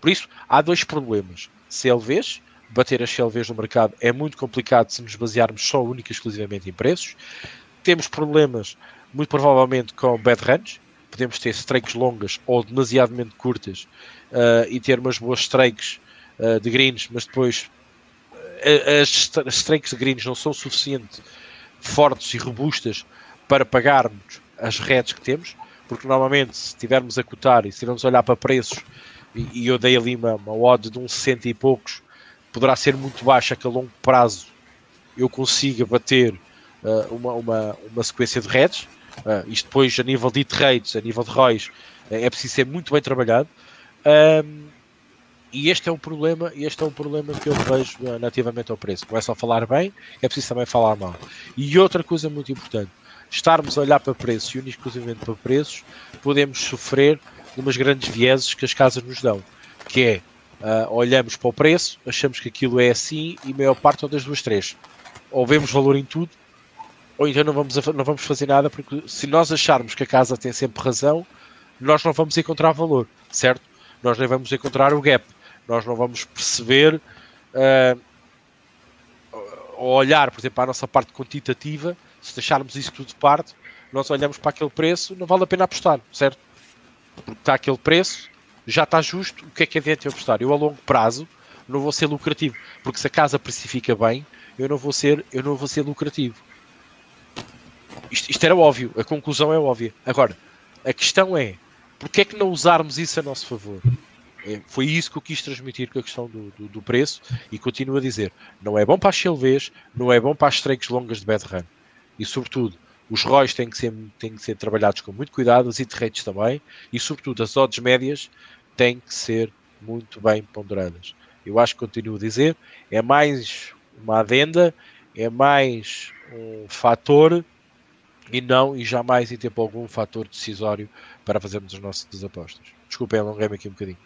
Por isso, há dois problemas. CLVs, bater as CLVs no mercado é muito complicado se nos basearmos só única e exclusivamente em preços. Temos problemas, muito provavelmente, com bad runs. Podemos ter strikes longas ou demasiadamente curtas uh, e ter umas boas strikes uh, de greens, mas depois as, strikes greens não são suficiente fortes e robustas para pagarmos as redes que temos, porque normalmente se estivermos a cotar e se estivermos a olhar para preços, e, e eu dei ali uma, uma odd de uns 60 e poucos, poderá ser muito baixa que a longo prazo eu consiga bater uh, uma, uma, uma sequência de redes. Uh, isto depois a nível de trades, a nível de ROIs, uh, é preciso ser muito bem trabalhado. Um, e este é o problema, este é o problema que eu vejo nativamente ao preço. Não é só falar bem, é preciso também falar mal. E outra coisa muito importante, estarmos a olhar para preços e exclusivamente para preços, podemos sofrer umas grandes vieses que as casas nos dão, que é Uh, olhamos para o preço, achamos que aquilo é assim e a maior parte ou das duas três. Ou vemos valor em tudo, ou então não vamos, não vamos fazer nada, porque se nós acharmos que a casa tem sempre razão, nós não vamos encontrar valor, certo? Nós nem vamos encontrar o gap, nós não vamos perceber uh, ou olhar, por exemplo, para a nossa parte quantitativa, se deixarmos isso tudo de parte, nós olhamos para aquele preço, não vale a pena apostar, certo? Porque está aquele preço, já está justo, o que é que adianta eu apostar? Eu a longo prazo não vou ser lucrativo, porque se a casa precifica bem, eu não vou ser, eu não vou ser lucrativo. Isto, isto era óbvio, a conclusão é óbvia. Agora, a questão é, porque é que não usarmos isso a nosso favor? É, foi isso que eu quis transmitir com a questão do, do, do, preço e continuo a dizer, não é bom para as CLVs, não é bom para as strikes longas de bad run. E sobretudo, os ROIs têm que ser, têm que ser trabalhados com muito cuidado, as hit também, e sobretudo as odds médias têm que ser muito bem ponderadas. Eu acho que continuo a dizer, é mais uma adenda, é mais um fator e não e jamais em tempo algum um fator decisório para fazermos as nossas apostas. Desculpem, alonguei-me aqui um bocadinho.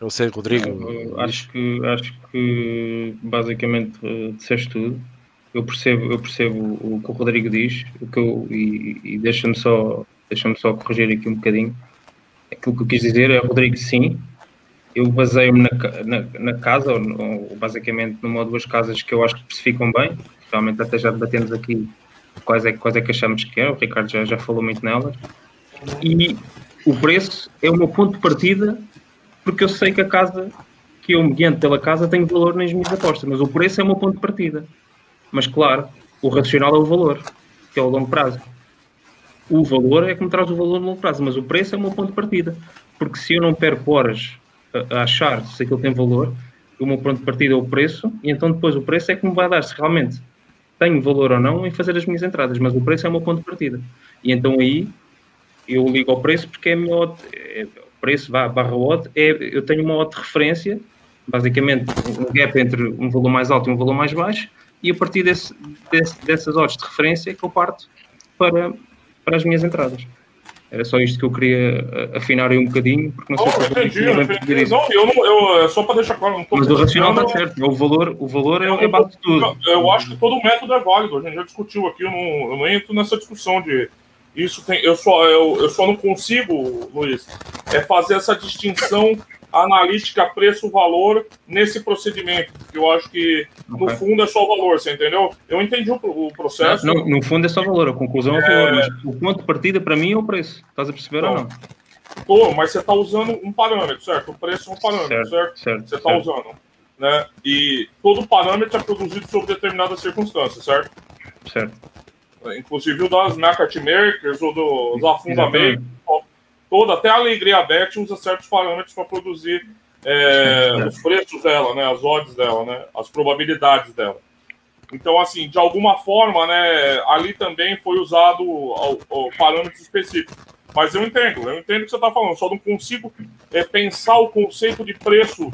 Eu sei, Rodrigo. Acho, que, acho que basicamente uh, disseste tudo. Eu percebo, eu percebo o que o Rodrigo diz o que eu, e, e deixa-me só, deixa só corrigir aqui um bocadinho. Aquilo que eu quis dizer é, Rodrigo, sim, eu baseio-me na, na, na, casa, ou, ou, basicamente numa ou duas casas que eu acho que especificam bem. Realmente até já debatemos aqui quais é, quais é que achamos que é, o Ricardo já, já falou muito nelas. E o preço é o meu ponto de partida, porque eu sei que a casa, que eu me guiando pela casa, tem valor nas minhas apostas, mas o preço é o meu ponto de partida. Mas claro, o racional é o valor, que é o longo prazo. O valor é que me traz o valor no longo prazo, mas o preço é o meu ponto de partida. Porque se eu não perco horas a, a achar se aquilo tem valor, o meu ponto de partida é o preço, e então depois o preço é que me vai dar se realmente tenho valor ou não em fazer as minhas entradas, mas o preço é o meu ponto de partida. E então aí eu ligo ao preço porque é a minha odd, é, preço barra odd, é, eu tenho uma odd de referência, basicamente um gap entre um valor mais alto e um valor mais baixo, e a partir desse, desse, dessas odds de referência é que eu parto para, para as minhas entradas. Era só isto que eu queria eh, afinar aí um bocadinho, porque não sei oh, entendi, eu entendi. Não, eu não, eu, é só para deixar claro. Mas o racional está certo, o valor, o valor é, é base de tudo. Eu acho que todo método é válido, a gente já discutiu aqui, eu não, eu não entro nessa discussão de isso tem. Eu só, eu, eu só não consigo, Luiz, é fazer essa distinção analítica preço-valor nesse procedimento. Eu acho que, no okay. fundo, é só valor, você entendeu? Eu entendi o, o processo. Não, no fundo é só valor, a conclusão é o valor, mas o ponto de partida para mim é o preço. Estás a perceber não. ou não? Tô, mas você está usando um parâmetro, certo? O preço é um parâmetro, certo? certo? certo você está usando. Né? E todo parâmetro é produzido sob determinadas circunstâncias, certo? Certo. Inclusive o das market makers ou dos afundamentos toda, até a Alegria Bet usa certos parâmetros para produzir é, os preços dela, né, as odds dela, né, as probabilidades dela. Então, assim, de alguma forma, né, ali também foi usado o, o específico. Mas eu entendo, eu entendo o que você está falando, só não consigo é, pensar o conceito de preço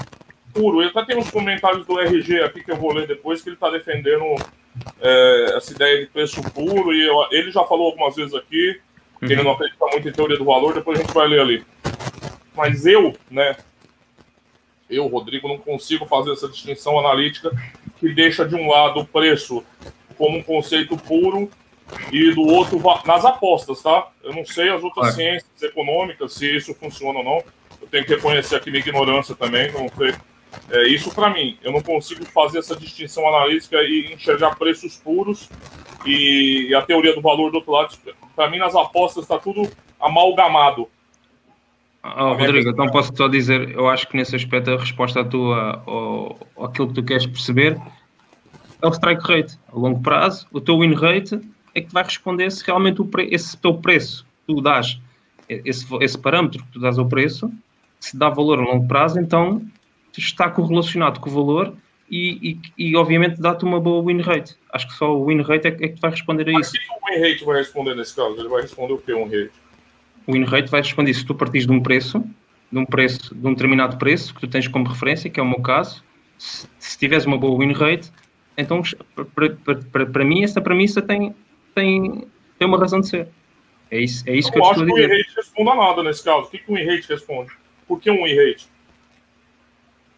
puro. Ele até tem uns comentários do RG aqui que eu vou ler depois, que ele está defendendo é, essa ideia de preço puro, e eu, ele já falou algumas vezes aqui, Uhum. Ele não acredita muito em teoria do valor, depois a gente vai ler ali. Mas eu, né? Eu, Rodrigo, não consigo fazer essa distinção analítica que deixa de um lado o preço como um conceito puro e do outro nas apostas, tá? Eu não sei as outras ciências econômicas se isso funciona ou não. Eu tenho que reconhecer aqui minha ignorância também, não sei. É, isso para mim, eu não consigo fazer essa distinção analítica e enxergar preços puros e, e a teoria do valor do outro lado. Para mim, nas apostas, está tudo amalgamado. Oh, Rodrigo, então posso só dizer, eu acho que nesse aspecto a resposta à tua, ao, aquilo que tu queres perceber, é o strike rate. A longo prazo, o teu win rate é que vai responder se realmente o pre, esse teu preço tu dás, esse, esse parâmetro que tu dás ao preço, se dá valor a longo prazo, então está correlacionado com o valor e, e, e obviamente dá-te uma boa win rate. Acho que só o win rate é, é que vai responder a isso. O win rate vai responder nesse caso? Ele vai responder o que um rate? O win rate vai responder se tu partires de um preço, de um preço, de um determinado preço que tu tens como referência, que é o meu caso. Se, se tiveres uma boa win rate, então para mim essa premissa tem, tem, tem uma razão de ser. É isso, é isso eu que eu estou a dizer. Eu acho que o win rate responde a nada nesse caso. O que, que o win rate responde? Por que um win rate?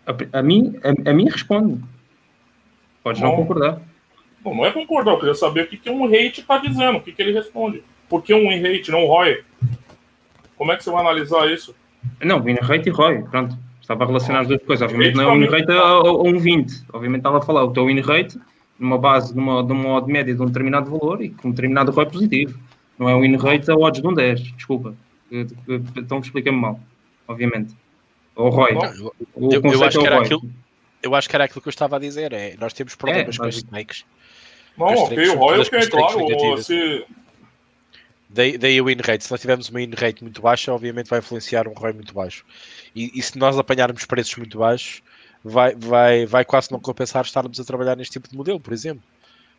A, a mim, a, a, mim responde. Pode não, não concordar. Não, não é concordar, eu queria saber o que, que um hate está dizendo, o que, que ele responde. Por que um hate, não um ROI? Como é que você vai analisar isso? Não, win rate e ROI, pronto. Estava relacionado as duas coisas. Obviamente não é win rate a, um 20. Obviamente estava a falar o teu win rate numa base, numa, numa odd média de um determinado valor e com um determinado ROI positivo. Não é o win rate a odds de um 10, desculpa. Então explica-me mal, obviamente. O ROI. O eu, eu, acho que era aquilo, eu acho que era aquilo que eu estava a dizer. É, nós temos problemas é, com os snakes. Não, ok, o ROI é claro. Se, Daí, daí o win rate. Se nós tivermos uma win rate muito baixa, obviamente vai influenciar um ROI muito baixo. E, e, se nós apanharmos preços muito baixos, vai, vai, vai quase não compensar estarmos a trabalhar neste tipo de modelo, por exemplo.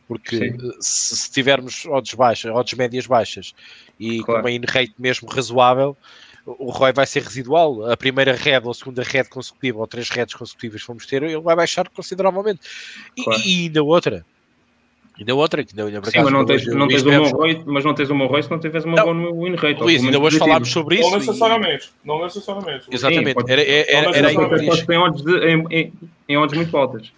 Porque se, se, tivermos odds baixas, odds médias baixas e claro. com uma in rate mesmo razoável, o ROI vai ser residual. A primeira red ou a segunda red consecutiva ou três redes consecutivas que vamos ter, ele vai baixar consideravelmente. E, claro. e ainda outra, Ainda outra que ainda, Sim, mas não tens, não tens um Monroy, mas não tens um Monroy se não tiveres uma boa win rate. Luís, ainda hoje falámos sobre isso. Não necessariamente, e... não necessariamente. Exatamente, Sim, era, era, era, era em odds, em, em, odds muito altas.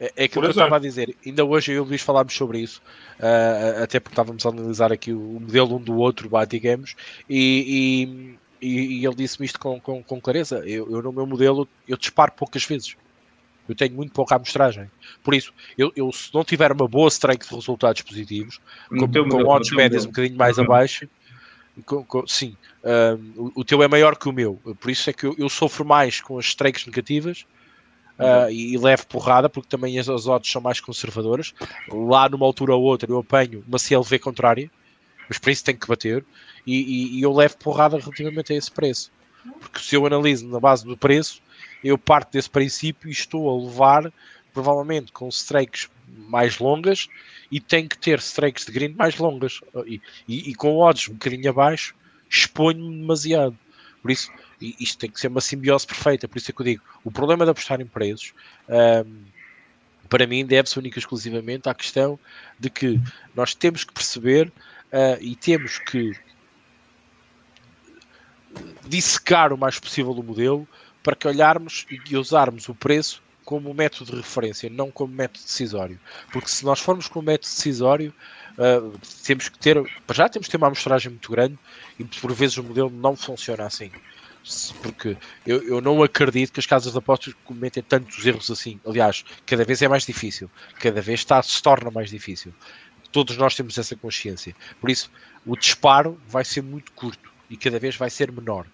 É, é aquilo que eu estava a dizer. Ainda hoje eu e o Luís falámos sobre isso, uh, até porque estávamos a analisar aqui o modelo um do outro, digamos, e, e, e ele disse-me isto com, com, com clareza. Eu, eu, no meu modelo, eu disparo poucas vezes. Eu tenho muito pouca amostragem. Por isso, eu, eu, se não tiver uma boa strength de resultados positivos, com, com odds médias um bocadinho mais uhum. abaixo, com, com, sim, o, o, teu é maior que o meu. Por isso é que eu, eu sofro mais com as strengths negativas uh, e, e, levo porrada, porque também as, as odds são mais conservadoras. Lá numa altura ou outra eu apanho uma CLV contrária, mas por isso tenho que bater, e, e, e eu levo porrada relativamente a esse preço. Porque se eu analiso na base do preço, eu parto desse princípio e estou a levar, provavelmente, com strikes mais longas e tenho que ter strikes de green mais longas. E, e, e com odds um bocadinho abaixo, exponho-me demasiado. Por isso, isto tem que ser uma simbiose perfeita. Por isso é que eu digo: o problema de apostar em preços. Um, para mim, deve-se única e exclusivamente à questão de que nós temos que perceber uh, e temos que dissecar o mais possível o modelo para que olharmos e usarmos o preço como método de referência, não como método decisório. Porque se nós formos com o método decisório, uh, temos que ter, já temos que ter uma amostragem muito grande e por vezes o modelo não funciona assim. Porque eu, eu não acredito que as casas de apostas cometem tantos erros assim. Aliás, cada vez é mais difícil, cada vez está, se torna mais difícil. Todos nós temos essa consciência. Por isso, o disparo vai ser muito curto e cada vez vai ser menor.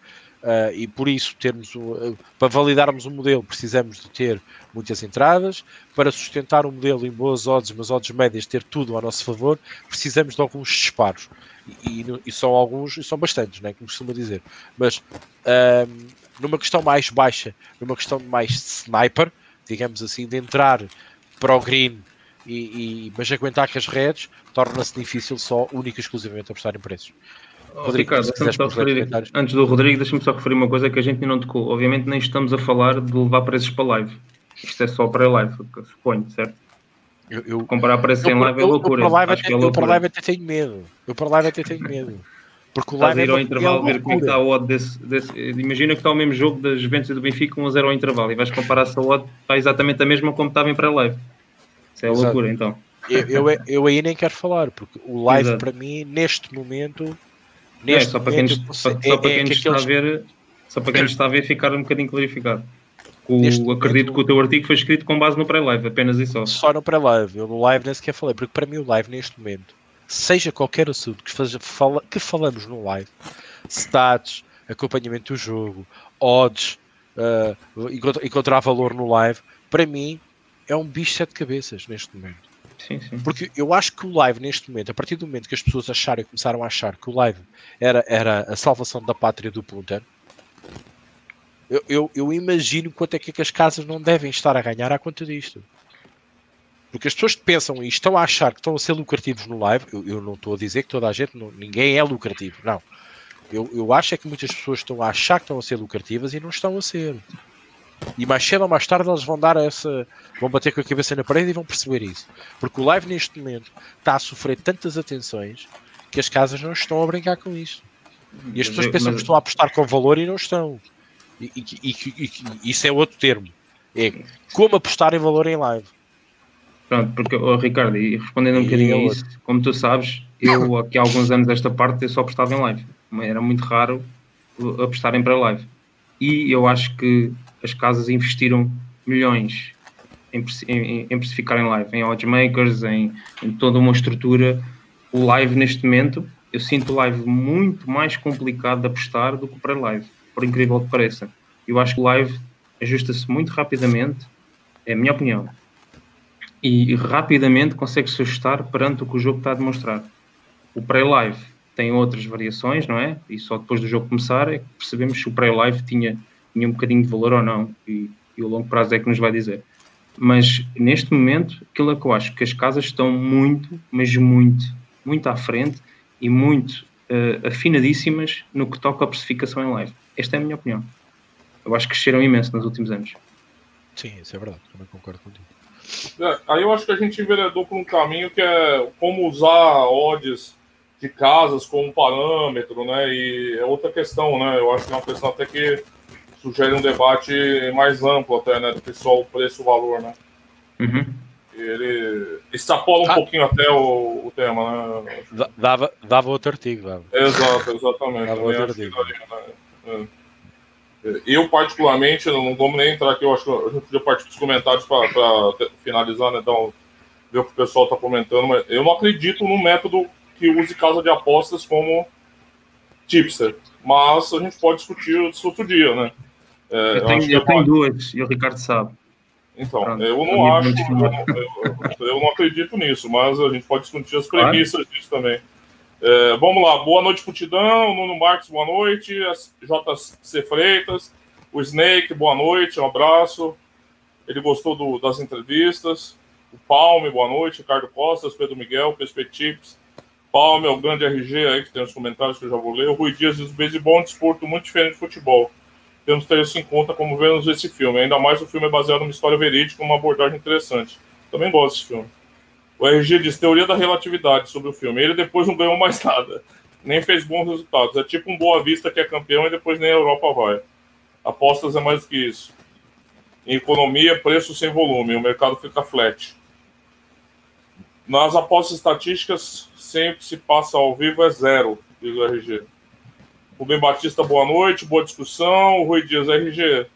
Uh, e por isso termos uh, para validarmos o modelo precisamos de ter muitas entradas para sustentar o modelo em boas odds, mas odds médias ter tudo ao nosso favor precisamos de alguns disparos e, e, e são alguns e são bastantes, né, como costuma dizer mas uh, numa questão mais baixa numa questão mais sniper digamos assim, de entrar para o green e, e mas aguentar com as redes torna-se difícil só única e exclusivamente apostar em preços Rodrigo, Ricardo, referir, antes do Rodrigo, deixa-me só referir uma coisa que a gente não tocou. Obviamente nem estamos a falar de levar preços para live. Isto é só para live, suponho, certo? Eu, eu, Comparar preços em live é loucura. Eu, para live, até, é eu para live até tenho medo. Eu para live até tenho medo. Porque o live Estás a ir ao é intervalo ver como é que está a odd desse, desse, Imagina que está o mesmo jogo das Juventus e do Benfica 1 a 0 ao intervalo e vais comparar se a odd está exatamente a mesma como estava em pré-live. Isso é Exato. loucura então. Eu, eu, eu, aí nem quero falar, porque o live Exato. para mim, neste momento, é, só para quem, nos, só, só para quem é, nos está a ver, só para quem nos está a ver ficar um bocadinho clarificado. O, acredito momento, que o teu artigo foi escrito com base no pré-live, apenas e só. Só no pré-live, eu no live nem sequer falei, porque para mim o live neste momento, seja qualquer assunto que, faja, fala, que falamos no live, stats, acompanhamento do jogo, odds, uh, encontrar, encontrar valor no live, para mim é um bicho de sete cabeças neste momento. Sim, sim. Porque eu acho que o live neste momento, a partir do momento que as pessoas acharem, começaram a achar que o live era, era a salvação da pátria do Punta, eu, eu, eu, imagino quanto é que as casas não devem estar a ganhar à conta disto. Porque as pessoas que pensam e estão a achar que estão a ser lucrativos no live, eu, eu não estou a dizer que toda a gente, não, ninguém é lucrativo, não. Eu, eu acho é que muitas pessoas estão a achar que estão a ser lucrativas e não estão a ser. E mais cedo ou mais tarde eles vão dar essa. vão bater com a cabeça na parede e vão perceber isso. Porque o live neste momento está a sofrer tantas atenções que as casas não estão a brincar com isso. E as pessoas pensam que estão a apostar com valor e não estão. E, e, e, e isso é outro termo. É como apostar em valor em live. Pronto, porque, oh, Ricardo, e respondendo um bocadinho a isso, como tu sabes, eu aqui há alguns anos desta parte eu só apostava em live. Era muito raro apostarem para live. E eu acho que as casas investiram milhões em, em, em precificar em live, em oddsmakers, em, em toda uma estrutura. O live neste momento, eu sinto o live muito mais complicado de apostar do que o pré-live, por incrível que pareça. Eu acho que o live ajusta-se muito rapidamente, é a minha opinião, e rapidamente consegue-se ajustar perante o que o jogo está a demonstrar. O pré-live tem outras variações, não é? E só depois do jogo começar é que percebemos se o pré-live tinha, tinha um bocadinho de valor ou não. E, e o longo prazo é que nos vai dizer. Mas neste momento, aquilo é que eu acho que as casas estão muito, mas muito, muito à frente e muito uh, afinadíssimas no que toca à precificação em live. Esta é a minha opinião. Eu acho que cresceram imenso nos últimos anos. Sim, isso é verdade, também concordo contigo. É, aí eu acho que a gente enveredou por um caminho que é como usar odds de casas como parâmetro, né? E é outra questão, né? Eu acho que é uma questão até que sugere um debate mais amplo até, né? Do que só o preço e o valor, né? Uhum. Ele extrapola um ah. pouquinho até o, o, tema, né? Dava, dava outro artigo, dava. Exato, exatamente. Dava outro artigo. Daria, né? é. Eu, particularmente, não vamos nem entrar aqui, eu acho que a gente podia partir dos comentários para finalizar, né? Então, ver o que o pessoal está comentando, mas eu não acredito no método que use casa de apostas como tipster. Mas a gente pode discutir isso outro dia, né? É, eu, tenho, eu tenho duas, e o Ricardo sabe. Então, Pronto. eu não acho, eu, eu, eu, não acredito nisso, mas a gente pode discutir as premissas claro. disso também. É, vamos lá, boa noite, Putidão, Nuno Marques, boa noite, JC Freitas, o Snake, boa noite, um abraço. Ele gostou do, das entrevistas. O Palme, boa noite, Ricardo Costas, Pedro Miguel, PSP Chips, Palme, é o grande RG aí, que tem os comentários que eu já vou ler. O Rui Dias diz: beisebol é um desporto muito diferente de futebol. Temos que ter isso em conta como vemos esse filme. Ainda mais o filme é baseado numa história verídica, uma abordagem interessante. Também gosto desse filme. O RG diz: teoria da relatividade sobre o filme. Ele depois não ganhou mais *laughs* nada. Nem fez bons resultados. É tipo um Boa Vista que é campeão e depois nem a Europa vai. Apostas é mais do que isso. Em economia, preço sem volume. O mercado fica flat. Nas apostas estatísticas, sempre se passa ao vivo é zero, diz o RG. Rubem Batista, boa noite, boa discussão. O Rui Dias, RG,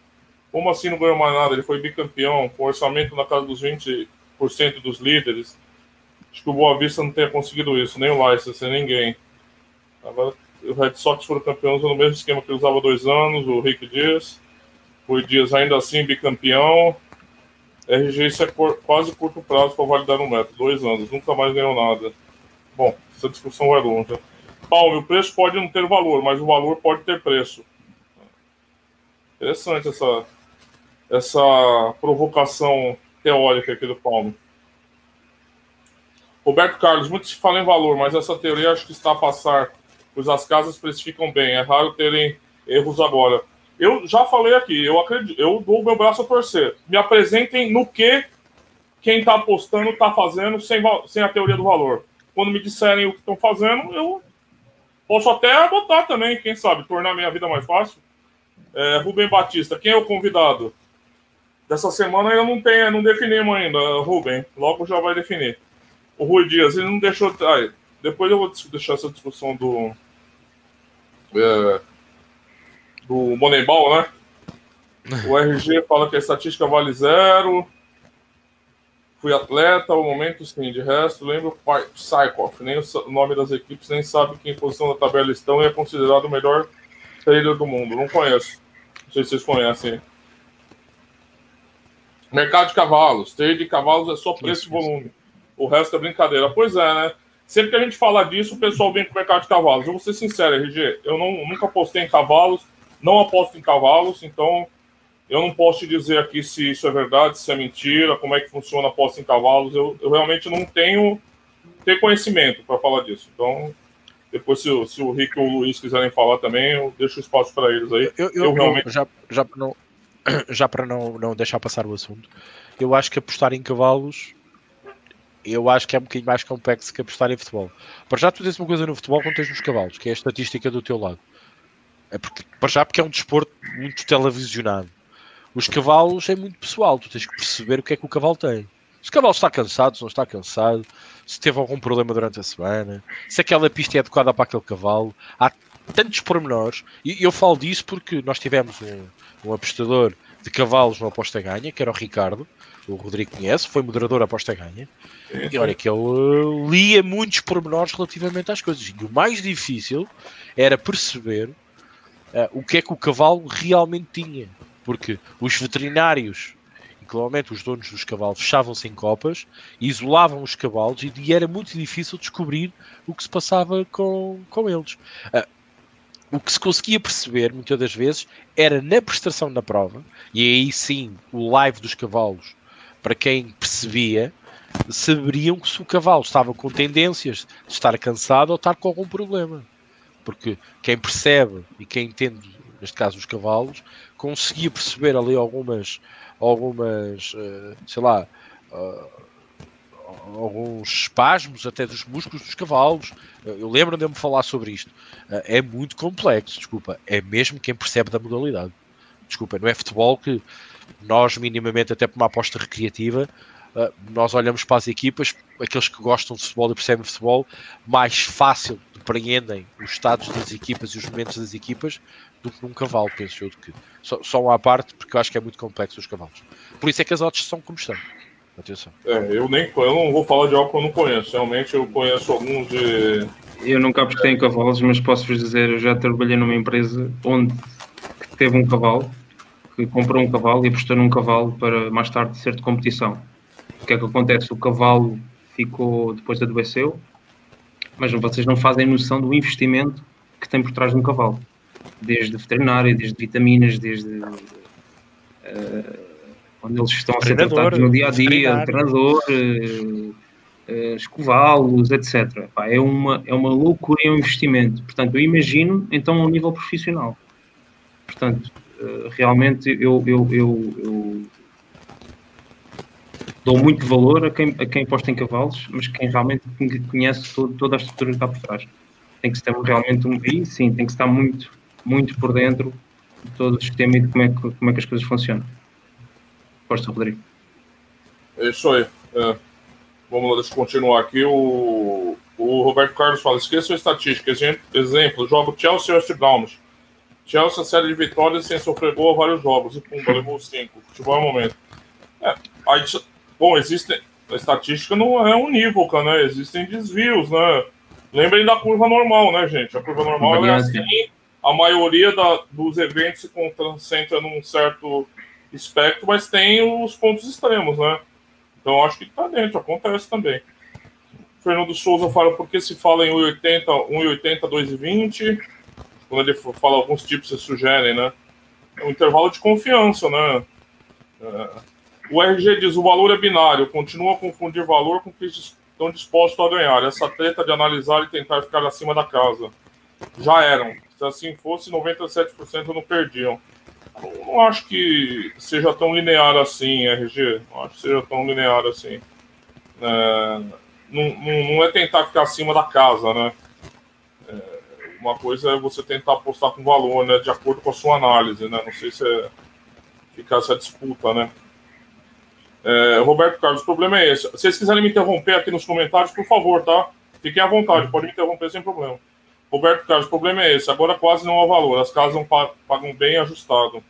como assim não ganhou mais nada? Ele foi bicampeão, com orçamento na casa dos 20% dos líderes. Acho que o Boa Vista não tenha conseguido isso, nem o Leicester, nem ninguém. Agora, o Red Sox foram campeões no mesmo esquema que ele usava há dois anos, o Rick Dias. Rui Dias ainda assim bicampeão. RG, isso é quase curto prazo para validar um método, dois anos, nunca mais ganhou nada. Bom, essa discussão vai longe. Paulo, o preço pode não ter valor, mas o valor pode ter preço. Interessante essa, essa provocação teórica aqui do Paulo. Roberto Carlos, muito se fala em valor, mas essa teoria acho que está a passar, pois as casas precificam bem. É raro terem erros agora. Eu já falei aqui, eu acredito, eu dou meu braço a torcer. Me apresentem no que quem está apostando está fazendo sem, sem a teoria do valor. Quando me disserem o que estão fazendo, eu posso até adotar também, quem sabe, tornar minha vida mais fácil. É, Rubem Batista, quem é o convidado? Dessa semana eu não tenho, não definimos ainda, Rubem. Logo já vai definir. O Rui Dias, ele não deixou. Depois eu vou deixar essa discussão do. É, do Moneyball, né? *laughs* O RG fala que a estatística vale zero. Fui atleta, o momento sim, de resto, lembro Psychoff, nem o nome das equipes, nem sabe que em posição da tabela estão e é considerado o melhor trader do mundo. Não conheço. Não sei se vocês conhecem. Mercado de cavalos. Trade de cavalos é só preço e volume. O resto é brincadeira. Pois é, né? Sempre que a gente fala disso, o pessoal vem com o mercado de cavalos. Eu vou ser sincero, RG, eu não, nunca apostei em cavalos, não aposto em cavalos, então eu não posso te dizer aqui se isso é verdade, se é mentira, como é que funciona a aposta em cavalos. Eu, eu realmente não tenho, tenho conhecimento para falar disso. Então, depois, se, se, o Rick ou o Luiz quiserem falar também, eu deixo espaço para eles aí. Eu, eu, eu realmente... já, já para não, *coughs* já para não, não deixar passar o assunto, eu acho que apostar em cavalos eu acho que é um bocadinho mais complexo que apostar em futebol. Para já tu tens uma coisa no futebol quando tens nos cavalos, que é a estatística do teu lado. É porque, para já porque é um desporto muito televisionado. Os cavalos é muito pessoal, tu tens que perceber o que é que o cavalo tem. Se o cavalo está cansado, se não está cansado, se teve algum problema durante a semana, se aquela pista é adequada para aquele cavalo. Há tantos pormenores, e eu falo disso porque nós tivemos um, um apostador de cavalos no Aposta Ganha, que era o Ricardo, o Rodrigo conhece, foi moderador Aposta Ganha, e olha que ele uh, lia muitos pormenores relativamente às coisas. E o mais difícil era perceber uh, o que é que o cavalo realmente tinha, porque os veterinários claramente os donos dos cavalos fechavam-se em copas, isolavam os cavalos e, e, era muito difícil descobrir o que se passava com, com eles. Uh, o que se conseguia perceber muitas das vezes era na prestação da prova, e aí sim o live dos cavalos, para quem percebia, saberiam que se o cavalo estava com tendências de estar cansado ou estar com algum problema. Porque quem percebe e quem entende, neste caso os cavalos, conseguia perceber ali algumas, algumas, uh, sei lá, uh, alguns espasmos até dos músculos dos cavalos. Eu lembro de me falar sobre isto. É muito complexo, desculpa. É mesmo quem percebe da modalidade. Desculpa, não é futebol que nós, minimamente, até por uma aposta recreativa, nós olhamos para as equipas, aqueles que gostam de futebol e percebem futebol, mais fácil depreendem os estados das equipas e os momentos das equipas do que num cavalo, penso eu. Que, só, só uma parte, porque eu acho que é muito complexo os cavalos. Por isso é que as odds são como estão. Atenção. É, eu nem eu não vou falar de algo que eu não conheço. Realmente eu conheço alguns de. Eu nunca tenho cavalos, mas posso-vos dizer, eu já trabalhei numa empresa onde teve um cavalo, que comprou um cavalo e apostou num cavalo para mais tarde ser de competição. O que é que acontece? O cavalo ficou, depois adoeceu, mas vocês não fazem noção do investimento que tem por trás de um cavalo desde veterinária, desde vitaminas, desde uh, onde eles estão a ser tratados no dia a dia, treinador, uh, uh, escová-los, etc. Pá, é, uma, é uma loucura, é um investimento. Portanto, eu imagino então a nível profissional. Portanto, uh, realmente eu, eu, eu, eu, dou muito valor a quem, a quem aposta em cavalos, mas quem realmente conhece todo, toda a estrutura que está por trás. Tem que estar realmente um. E sim, tem que estar muito muito por dentro de todo o sistema e de como é que, como é que as coisas funcionam. Força, Rodrigo. É isso aí. É. Vamos lá, deixa eu continuar aqui. O, o Roberto Carlos fala: esqueça a estatística. Exemplo: jogo Chelsea e West Browns. Chelsea, série de vitórias sem sofrer gol a vários jogos. E pumba, levou cinco. Futebol é o momento. É, aí, bom, existe. A estatística não é unívoca, né? Existem desvios, né? Lembrem da curva normal, né, gente? A curva normal é assim a maioria da, dos eventos se concentra num certo espectro, mas tem os pontos extremos, né? Então acho que está dentro, acontece também. Fernando Souza fala por que se fala em 1,80, 1,80, 2,20. Quando ele fala alguns tipos, se sugerem, né? É um intervalo de confiança, né? É. O RG diz: o valor é binário, continua a confundir valor com o que estão dispostos a ganhar. Essa treta de analisar e tentar ficar acima da casa. Já eram. Se assim fosse, 97% não perdiam. Eu não acho que seja tão linear assim, RG. Não acho que seja tão linear assim. É, não, não, não, é tentar ficar acima da casa, né? É, uma coisa é você tentar apostar com valor, né? De acordo com a sua análise, né? Não sei se é ficar essa disputa, né? É, Roberto Carlos, o problema é esse. Se vocês quiserem me interromper aqui nos comentários, por favor, tá? Fiquem à vontade, podem me interromper sem problema. Roberto Carlos, o problema é esse. Agora quase não há valor. As casas pagam bem ajustado.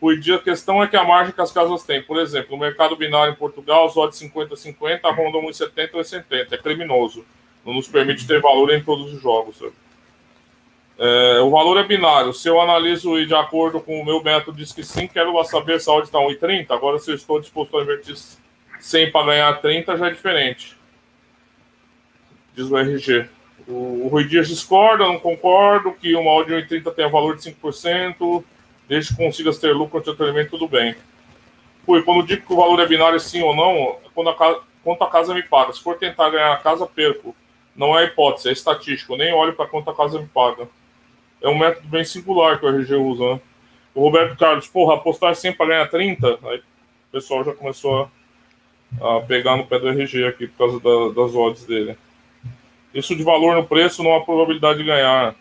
O a questão é que a margem que as casas têm. Por exemplo, no mercado binário em Portugal, os odds 50-50 rondam 1,70 ou 1,70. É criminoso. Não nos permite ter valor em todos os jogos. É, o valor é binário. Se eu analiso e de acordo com o meu método diz que sim, quero saber se a odd está 1,30. Agora, se eu estou disposto a invertir 100 para ganhar 30, já é diferente. Diz o RG. O, o Rui Dias discorda, não concordo que uma áudio 80 tenha valor de 5%, desde que consigas ter lucro anteriormente, tudo bem. Rui, quando digo que o valor é binário sim ou não, quando a casa, quanto a casa me paga. Se for tentar ganhar a casa, perco. Não é hipótese, é estatístico. Nem olho para quanto a casa me paga. É um método bem singular que o RG usa, né? O Roberto Carlos, porra, apostar 100 para ganhar 30? Aí o pessoal já começou a, a pegar no pé do RG aqui por causa da, das odds dele. Isso de valor no preço não há probabilidade de ganhar.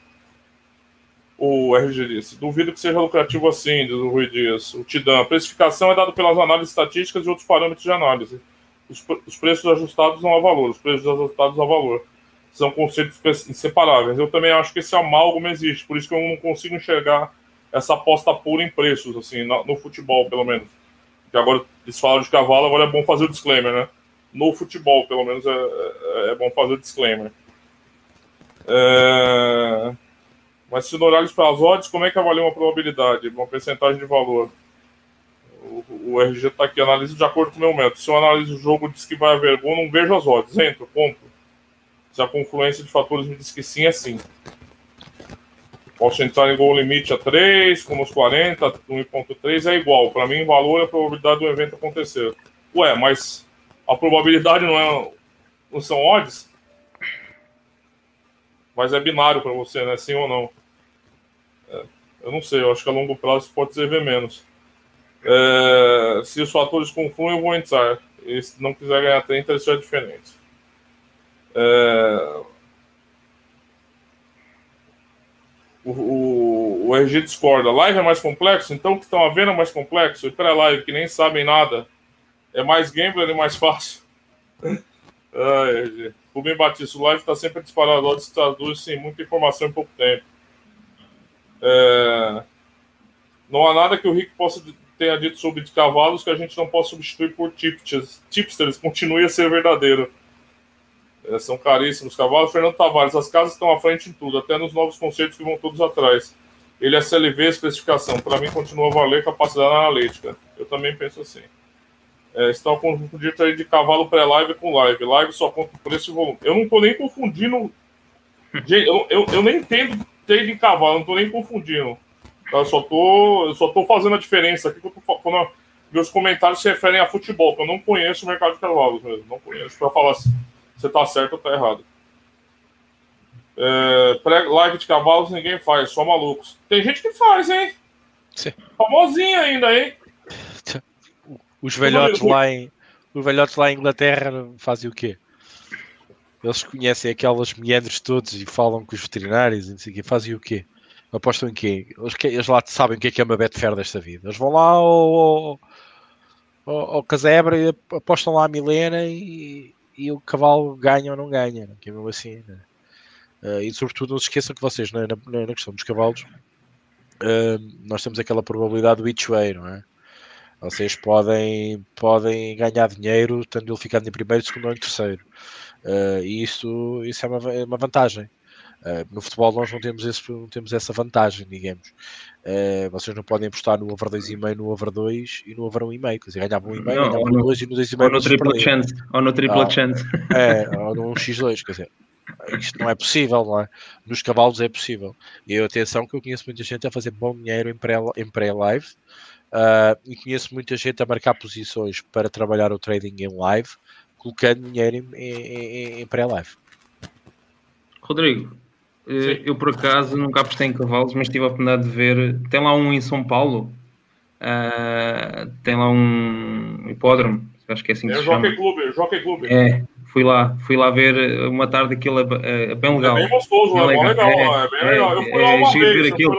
O RG disse: duvido que seja lucrativo assim, diz o Rui Dias. O Tidam. A precificação é dada pelas análises estatísticas e outros parâmetros de análise. Os, os preços ajustados não há valor, os preços ajustados há valor. São conceitos inseparáveis. Eu também acho que esse amálgama existe, por isso que eu não consigo enxergar essa aposta pura em preços, assim, no, no futebol, pelo menos. Porque agora eles falam de cavalo, agora é bom fazer o disclaimer, né? No futebol, pelo menos, é, é, é bom fazer o disclaimer. É... Mas se olharmos para as odds, como é que avalia uma probabilidade, uma percentagem de valor? O, o RG está aqui, analisa de acordo com o meu método. Se eu analiso o jogo diz que vai haver gol, não vejo as odds. Entro, ponto. Se a confluência de fatores me diz que sim, é sim. Posso entrar em gol limite a 3, como os 40, 1.3 é igual. Para mim, valor é a probabilidade do evento acontecer. Ué, mas a probabilidade não, é, não são odds? Mas é binário para você, né? Sim ou não. É, eu não sei, eu acho que a longo prazo pode ser ver menos. É, se os fatores confluem, eu vou entrar. E se não quiser ganhar 30, isso é diferente. É, o, o, o RG discorda. Live é mais complexo? Então o que estão a ver é mais complexo? E pré-live, que nem sabem nada, é mais gambler e mais fácil? *laughs* Ai. Rubem Batista, o live está sempre disparado. Odds traduz sem muita informação em pouco tempo. É... Não há nada que o Rick possa tenha dito sobre de cavalos que a gente não possa substituir por tipsters. Tipsters continue a ser verdadeiro. É, são caríssimos cavalos. Fernando Tavares, as casas estão à frente em tudo, até nos novos conceitos que vão todos atrás. Ele é CLV, especificação. Para mim, continua a valer capacidade analítica. Eu também penso assim. É, estão confundindo de cavalo pré-live com live. Live só conta o preço e volume. Eu não estou nem confundindo. eu, eu, eu nem entendo trade de cavalo, não estou nem confundindo. Eu só tô, eu só tô fazendo a diferença aqui quando meus comentários se referem a futebol, que eu não conheço o mercado de cavalos mesmo. Não conheço para falar se você tá certo ou tá errado. É, live de cavalos ninguém faz, só malucos. Tem gente que faz, hein? Sim. Famosinha ainda, hein? Os velhotes lá em os velhotes lá em Inglaterra fazem o quê? Eles conhecem aquelas meandros todos e falam com os veterinários e não sei o quê. Fazem o quê? Apostam em quê? Eles, eles lá sabem o que é que é uma Betfair desta vida. Eles vão lá ao, ao, ao casebre e apostam lá a Milena e, e o cavalo ganha ou não ganha. Não? Que é mesmo assim. Né? E sobretudo não se esqueçam que vocês, na, na, na questão dos cavalos, uh, nós temos aquela probabilidade do each way, não é? Vocês podem, podem ganhar dinheiro tendo ele ficando em primeiro, segundo ou em terceiro. Uh, e isso, isso é uma, é uma vantagem. Uh, no futebol nós não temos, esse, não temos essa vantagem, digamos. Uh, vocês não podem apostar no over 2,5, no over 2 e no over 1,5. Quer dizer, ganhavam 1,5, ganhavam no 2 e no 2,5. Ou no tripla chance. Ou no tripla ah, chance. *laughs* É, ou no X2, quer dizer. Isto não é possível, não é? Nos cavalos é possível. E atenção que eu conheço muita gente a fazer bom dinheiro em pré-live. Uh, e conheço muita gente a marcar posições para trabalhar o trading em live, colocando dinheiro em, em, em pré-live. Rodrigo, eh, eu por acaso nunca apostei em cavalos, mas tive a oportunidade de ver. Tem lá um em São Paulo, uh, tem lá um hipódromo, acho que é assim que é se chama. Clube, Jockey Clube. É, fui lá, fui lá ver uma tarde aquilo é, é bem legal. É bem gostoso, é, bem legal, é, é, bem legal. Eu fui lá uma vez, ver aquilo.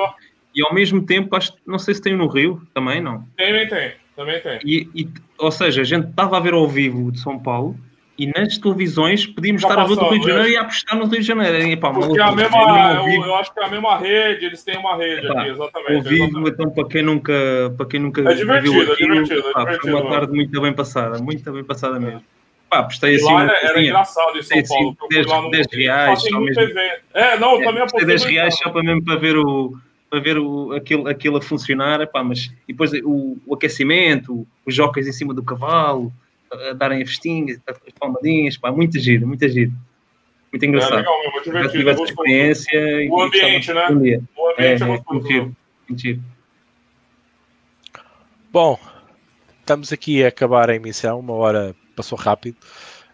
E ao mesmo tempo, acho, não sei se tem no Rio também, não? Tem, tem, também tem. E, e, ou seja, a gente estava a ver ao vivo de São Paulo e nas televisões podíamos estar a ver do Rio de Janeiro e apostar no Rio de Janeiro. E, pá, Porque é a mesma, eu, eu, acho que é a mesma rede, eles têm uma rede aqui, exatamente. Ao vivo, então, para quem nunca, para quem nunca é divertido, viu aquilo, é divertido, é pá, divertido, foi uma tarde muito bem passada, muito bem passada mesmo. Pá, apostei assim. Lá era, era engraçado em São Paulo. 10, 10 reais. Só mesmo. É, não, eu também apostei. 10 reais só para mesmo para ver o para ver o, aquilo, aquilo a funcionar, epá, mas e depois o, o aquecimento, os jockeys em cima do cavalo, a darem a festinha, as palmadinhas, pá, muito giro, muito giro. Muito engraçado. É legal, muito divertido. tive essa experiência. O ambiente, né? Dia. O ambiente é, é, é muito muito giro. Bom, estamos aqui a acabar a emissão, uma hora passou rápido.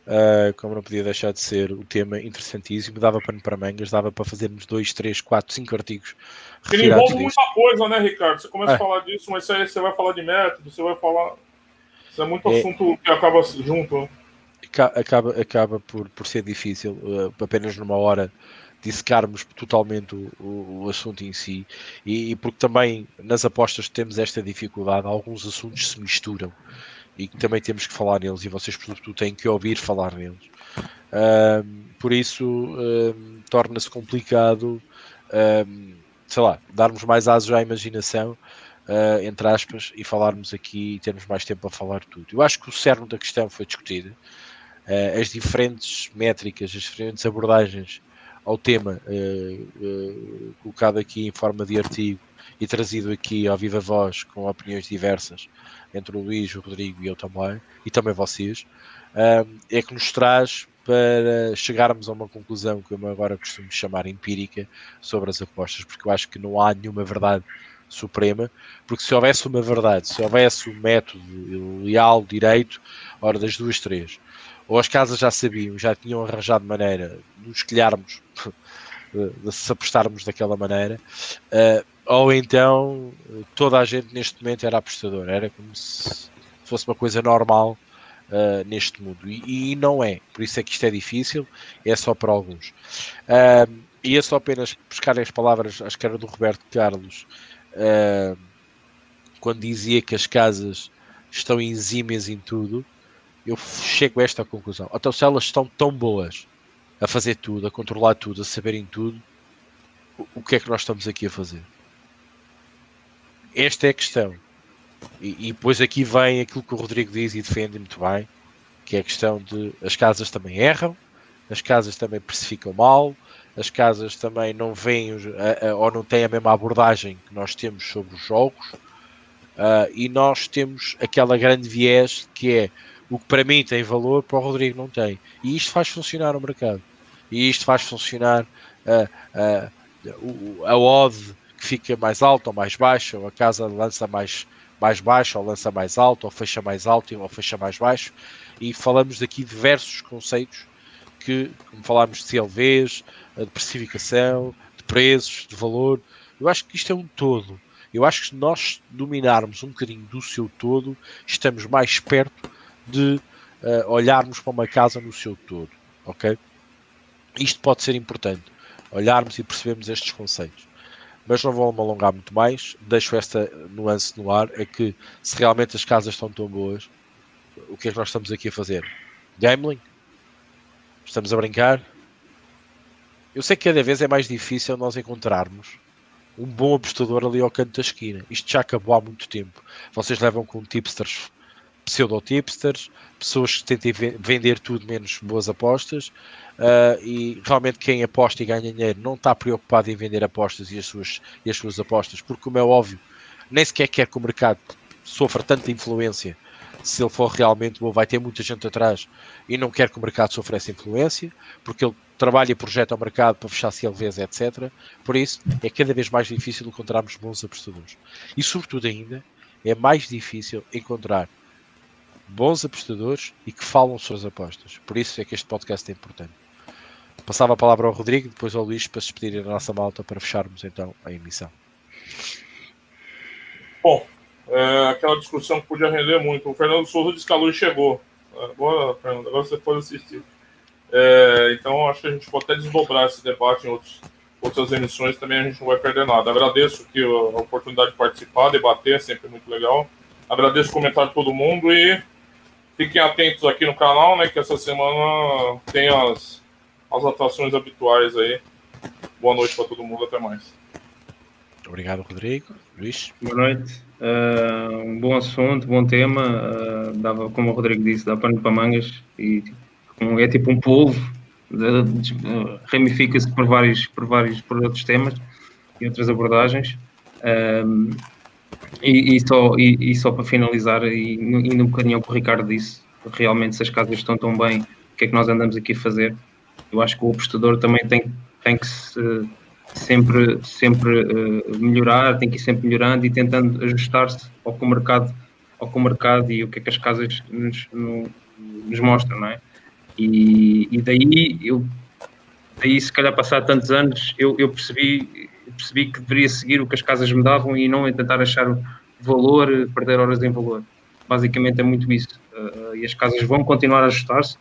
Uh, como não podia deixar de ser o tema interessantíssimo, dava pano para mangas, dava para fazermos dois, três, quatro, cinco artigos. Ele envolve muita coisa, né, Ricardo? Você começa é. a falar disso, mas aí você vai falar de método, você vai falar. Isso é muito é. assunto que acaba junto. Né? Acaba, acaba por, por ser difícil, uh, apenas numa hora dissecarmos totalmente o, o, o, assunto em si e, e, porque também nas apostas temos esta dificuldade, alguns assuntos se misturam e também temos que falar neles e vocês sobretudo têm que ouvir falar neles. por isso torna-se complicado, sei lá, darmos mais asos à imaginação uh, entre aspas, e falarmos aqui e termos mais tempo a falar tudo. Eu acho que o cerne da questão foi discutido, uh, as diferentes métricas, as diferentes abordagens ao tema uh, colocado aqui em forma de artigo e trazido aqui ao viva voz com opiniões diversas entre o Luís, o Rodrigo e eu também, e também vocês, é que nos traz para chegarmos a uma conclusão que eu agora costumo chamar empírica sobre as apostas, porque eu acho que não há nenhuma verdade Suprema, porque se houvesse uma verdade, se houvesse um método leal, direito, hora das duas, três, ou as casas já sabiam, já tinham arranjado maneira de nos quilharmos, *laughs* de se apostarmos daquela maneira, uh, ou então toda a gente neste momento era apostador, era como se fosse uma coisa normal uh, neste mundo, e, e, não é, por isso é que isto é difícil, é só para alguns. Uh, e é só apenas buscar as palavras, acho que era do Roberto Carlos, uh, quando dizia que as casas estão exímias em tudo, eu chego a esta conclusão. Então, se elas estão tão boas a fazer tudo, a controlar tudo, a saberem tudo, o que é que nós estamos aqui a fazer? Esta é a questão. E, e depois aqui vem aquilo que o Rodrigo diz e defende muito bem, que é a questão de as casas também erram, as casas também precificam mal, as casas também não veem ou não têm a mesma abordagem que nós temos sobre os jogos uh, e nós temos aquela grande viés que é o que para mim tem valor, para o Rodrigo não tem. E isto faz funcionar o mercado. E isto faz funcionar uh, uh, a odd que fica mais alta ou mais baixa, ou a casa lança mais, mais baixo, ou lança mais alto, ou fecha mais alto, ou fecha mais baixo. E falamos daqui diversos conceitos que, como falámos de CLVs, de precificação, de preços, de valor, eu acho que isto é um todo. Eu acho que se nós dominarmos um bocadinho do seu todo, estamos mais perto de uh, olharmos para uma casa no seu todo, ok? Isto pode ser importante, olharmos e percebermos estes conceitos. Mas não vou me alongar muito mais, deixo esta nuance no ar, é que se realmente as casas estão tão boas, o que é que nós estamos aqui a fazer? Gambling? Estamos a brincar? Eu sei que cada vez é mais difícil nós encontrarmos um bom apostador ali ao canto da esquina. Isto já acabou há muito tempo. Vocês levam com tipsters, pseudo-tipsters, pessoas que tentem vender tudo menos boas apostas uh, e realmente quem aposta e ganha dinheiro não está preocupado em vender apostas e as suas, e as suas apostas, porque como é óbvio, nem sequer quer que o mercado sofra tanta influência se ele for realmente bom, vai ter muita gente atrás e não quer que o mercado sofra essa influência, porque ele trabalha e projeta o mercado para fechar CLVs, etc. Por isso, é cada vez mais difícil encontrarmos bons apostadores. E, sobretudo, ainda, é mais difícil encontrar bons apostadores e que falam suas apostas. Por isso é que este podcast é importante. Passava a palavra ao Rodrigo, depois ao Luís para se despedir da nossa malta para fecharmos então a emissão. Bom, é, aquela discussão que podia render muito. O Fernando Souza que a luz chegou. Agora, Fernando, agora você pode assistir. É, então, acho que a gente pode até desdobrar esse debate em outros, outras emissões, também a gente não vai perder nada. Agradeço aqui a oportunidade de participar, debater, é sempre muito legal. Agradeço o comentário de todo mundo e fiquem atentos aqui no canal, né, que essa semana tem as, as atrações habituais aí. Boa noite para todo mundo, até mais. Obrigado, Rodrigo. Luís. Boa noite. Uh, um bom assunto, bom tema. Uh, dava, como o Rodrigo disse, dá pano para mangas e tipo, é tipo um polvo, ramifica-se por vários, por vários por outros temas e outras abordagens. Uh, e, e, só, e, e, só para finalizar, e indo um bocadinho ao que o Ricardo disse, realmente se as casas estão tão bem, o que é que nós andamos aqui a fazer? Eu acho que o apostador também tem, tem que se sempre, sempre uh, melhorar, tem que ir sempre melhorando e tentando ajustar-se ao que o mercado, ao que o mercado e o que é que as casas nos, no, nos mostram, não é? E, e daí eu daí se calhar passar tantos anos eu, eu percebi percebi que deveria seguir o que as casas me davam e não tentar achar valor, perder horas em valor. Basicamente é muito isso. Uh, e as casas vão continuar a ajustar-se,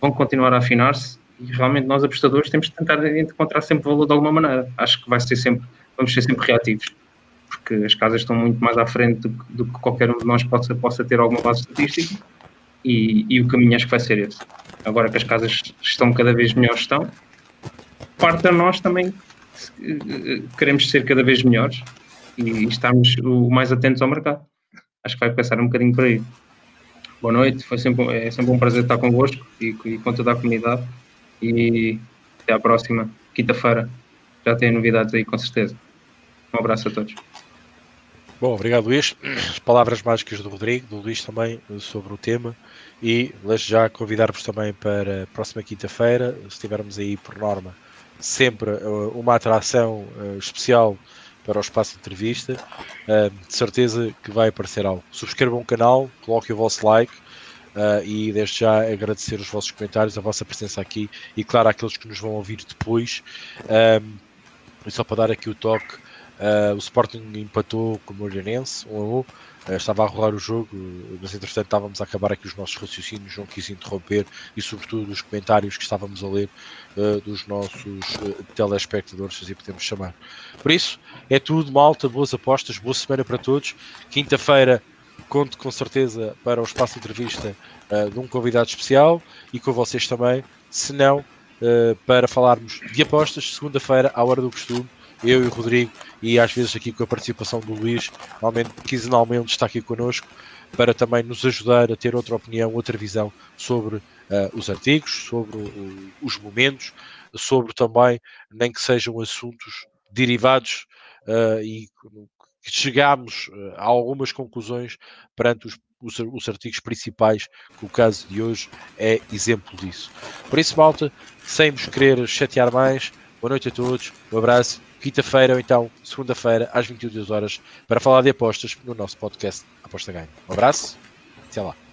vão continuar a afinar-se e realmente nós apostadores temos de tentar encontrar sempre valor de alguma maneira. Acho que vai ser sempre, vamos ser sempre reativos, porque as casas estão muito mais à frente do, do que qualquer um de nós possa, possa ter alguma base estatística e, e, o caminho acho que vai ser esse. Agora que as casas estão cada vez melhores estão, parte a nós também queremos ser cada vez melhores e estamos o mais atentos ao mercado. Acho que vai passar um bocadinho por aí. Boa noite, foi sempre, é sempre um prazer estar convosco e, e com toda a comunidade e até à próxima quinta-feira. Já tem novidades aí, com certeza. Um abraço a todos. Bom, obrigado Luís. As palavras mágicas do Rodrigo, do Luís também sobre o tema e deixo já convidar-vos também para próxima quinta-feira, se tivermos aí por norma sempre eh, uma atração eh, especial para o espaço de entrevista, eh, de certeza que vai aparecer algo. Subscrevam o canal, coloquem o vosso like, e desde já agradecer os vossos comentários, a vossa presença aqui e, claro, àqueles que nos vão ouvir depois. Um, e só para dar aqui o toque, o Sporting empatou com o Moreirense, 1 a 1. Uh, estava a rolar o jogo, mas entretanto estávamos a acabar aqui os nossos raciocínios, não quis interromper e, sobretudo, os comentários que estávamos a ler dos nossos telespectadores, se assim podemos chamar. Por isso, é tudo, malta, boas apostas, boa semana para todos. Quinta-feira conto com certeza para o espaço de entrevista uh, de um convidado especial e com vocês também, se não, uh, para falarmos de apostas, segunda-feira, à hora do costume, eu e o Rodrigo, e às vezes aqui com a participação do Luís, normalmente, quinzenalmente está aqui connosco, para também nos ajudar a ter outra opinião, outra visão sobre uh, os artigos, sobre o, os momentos, sobre também, nem que sejam assuntos derivados uh, e chegámos uh, a algumas conclusões perante os, os, os, artigos principais, que o caso de hoje é exemplo disso. Por isso, malta, sem vos querer chatear mais, boa noite a todos, um abraço, quinta-feira ou então segunda-feira às 22 horas para falar de apostas no nosso podcast Aposta Ganho. Um abraço, até lá.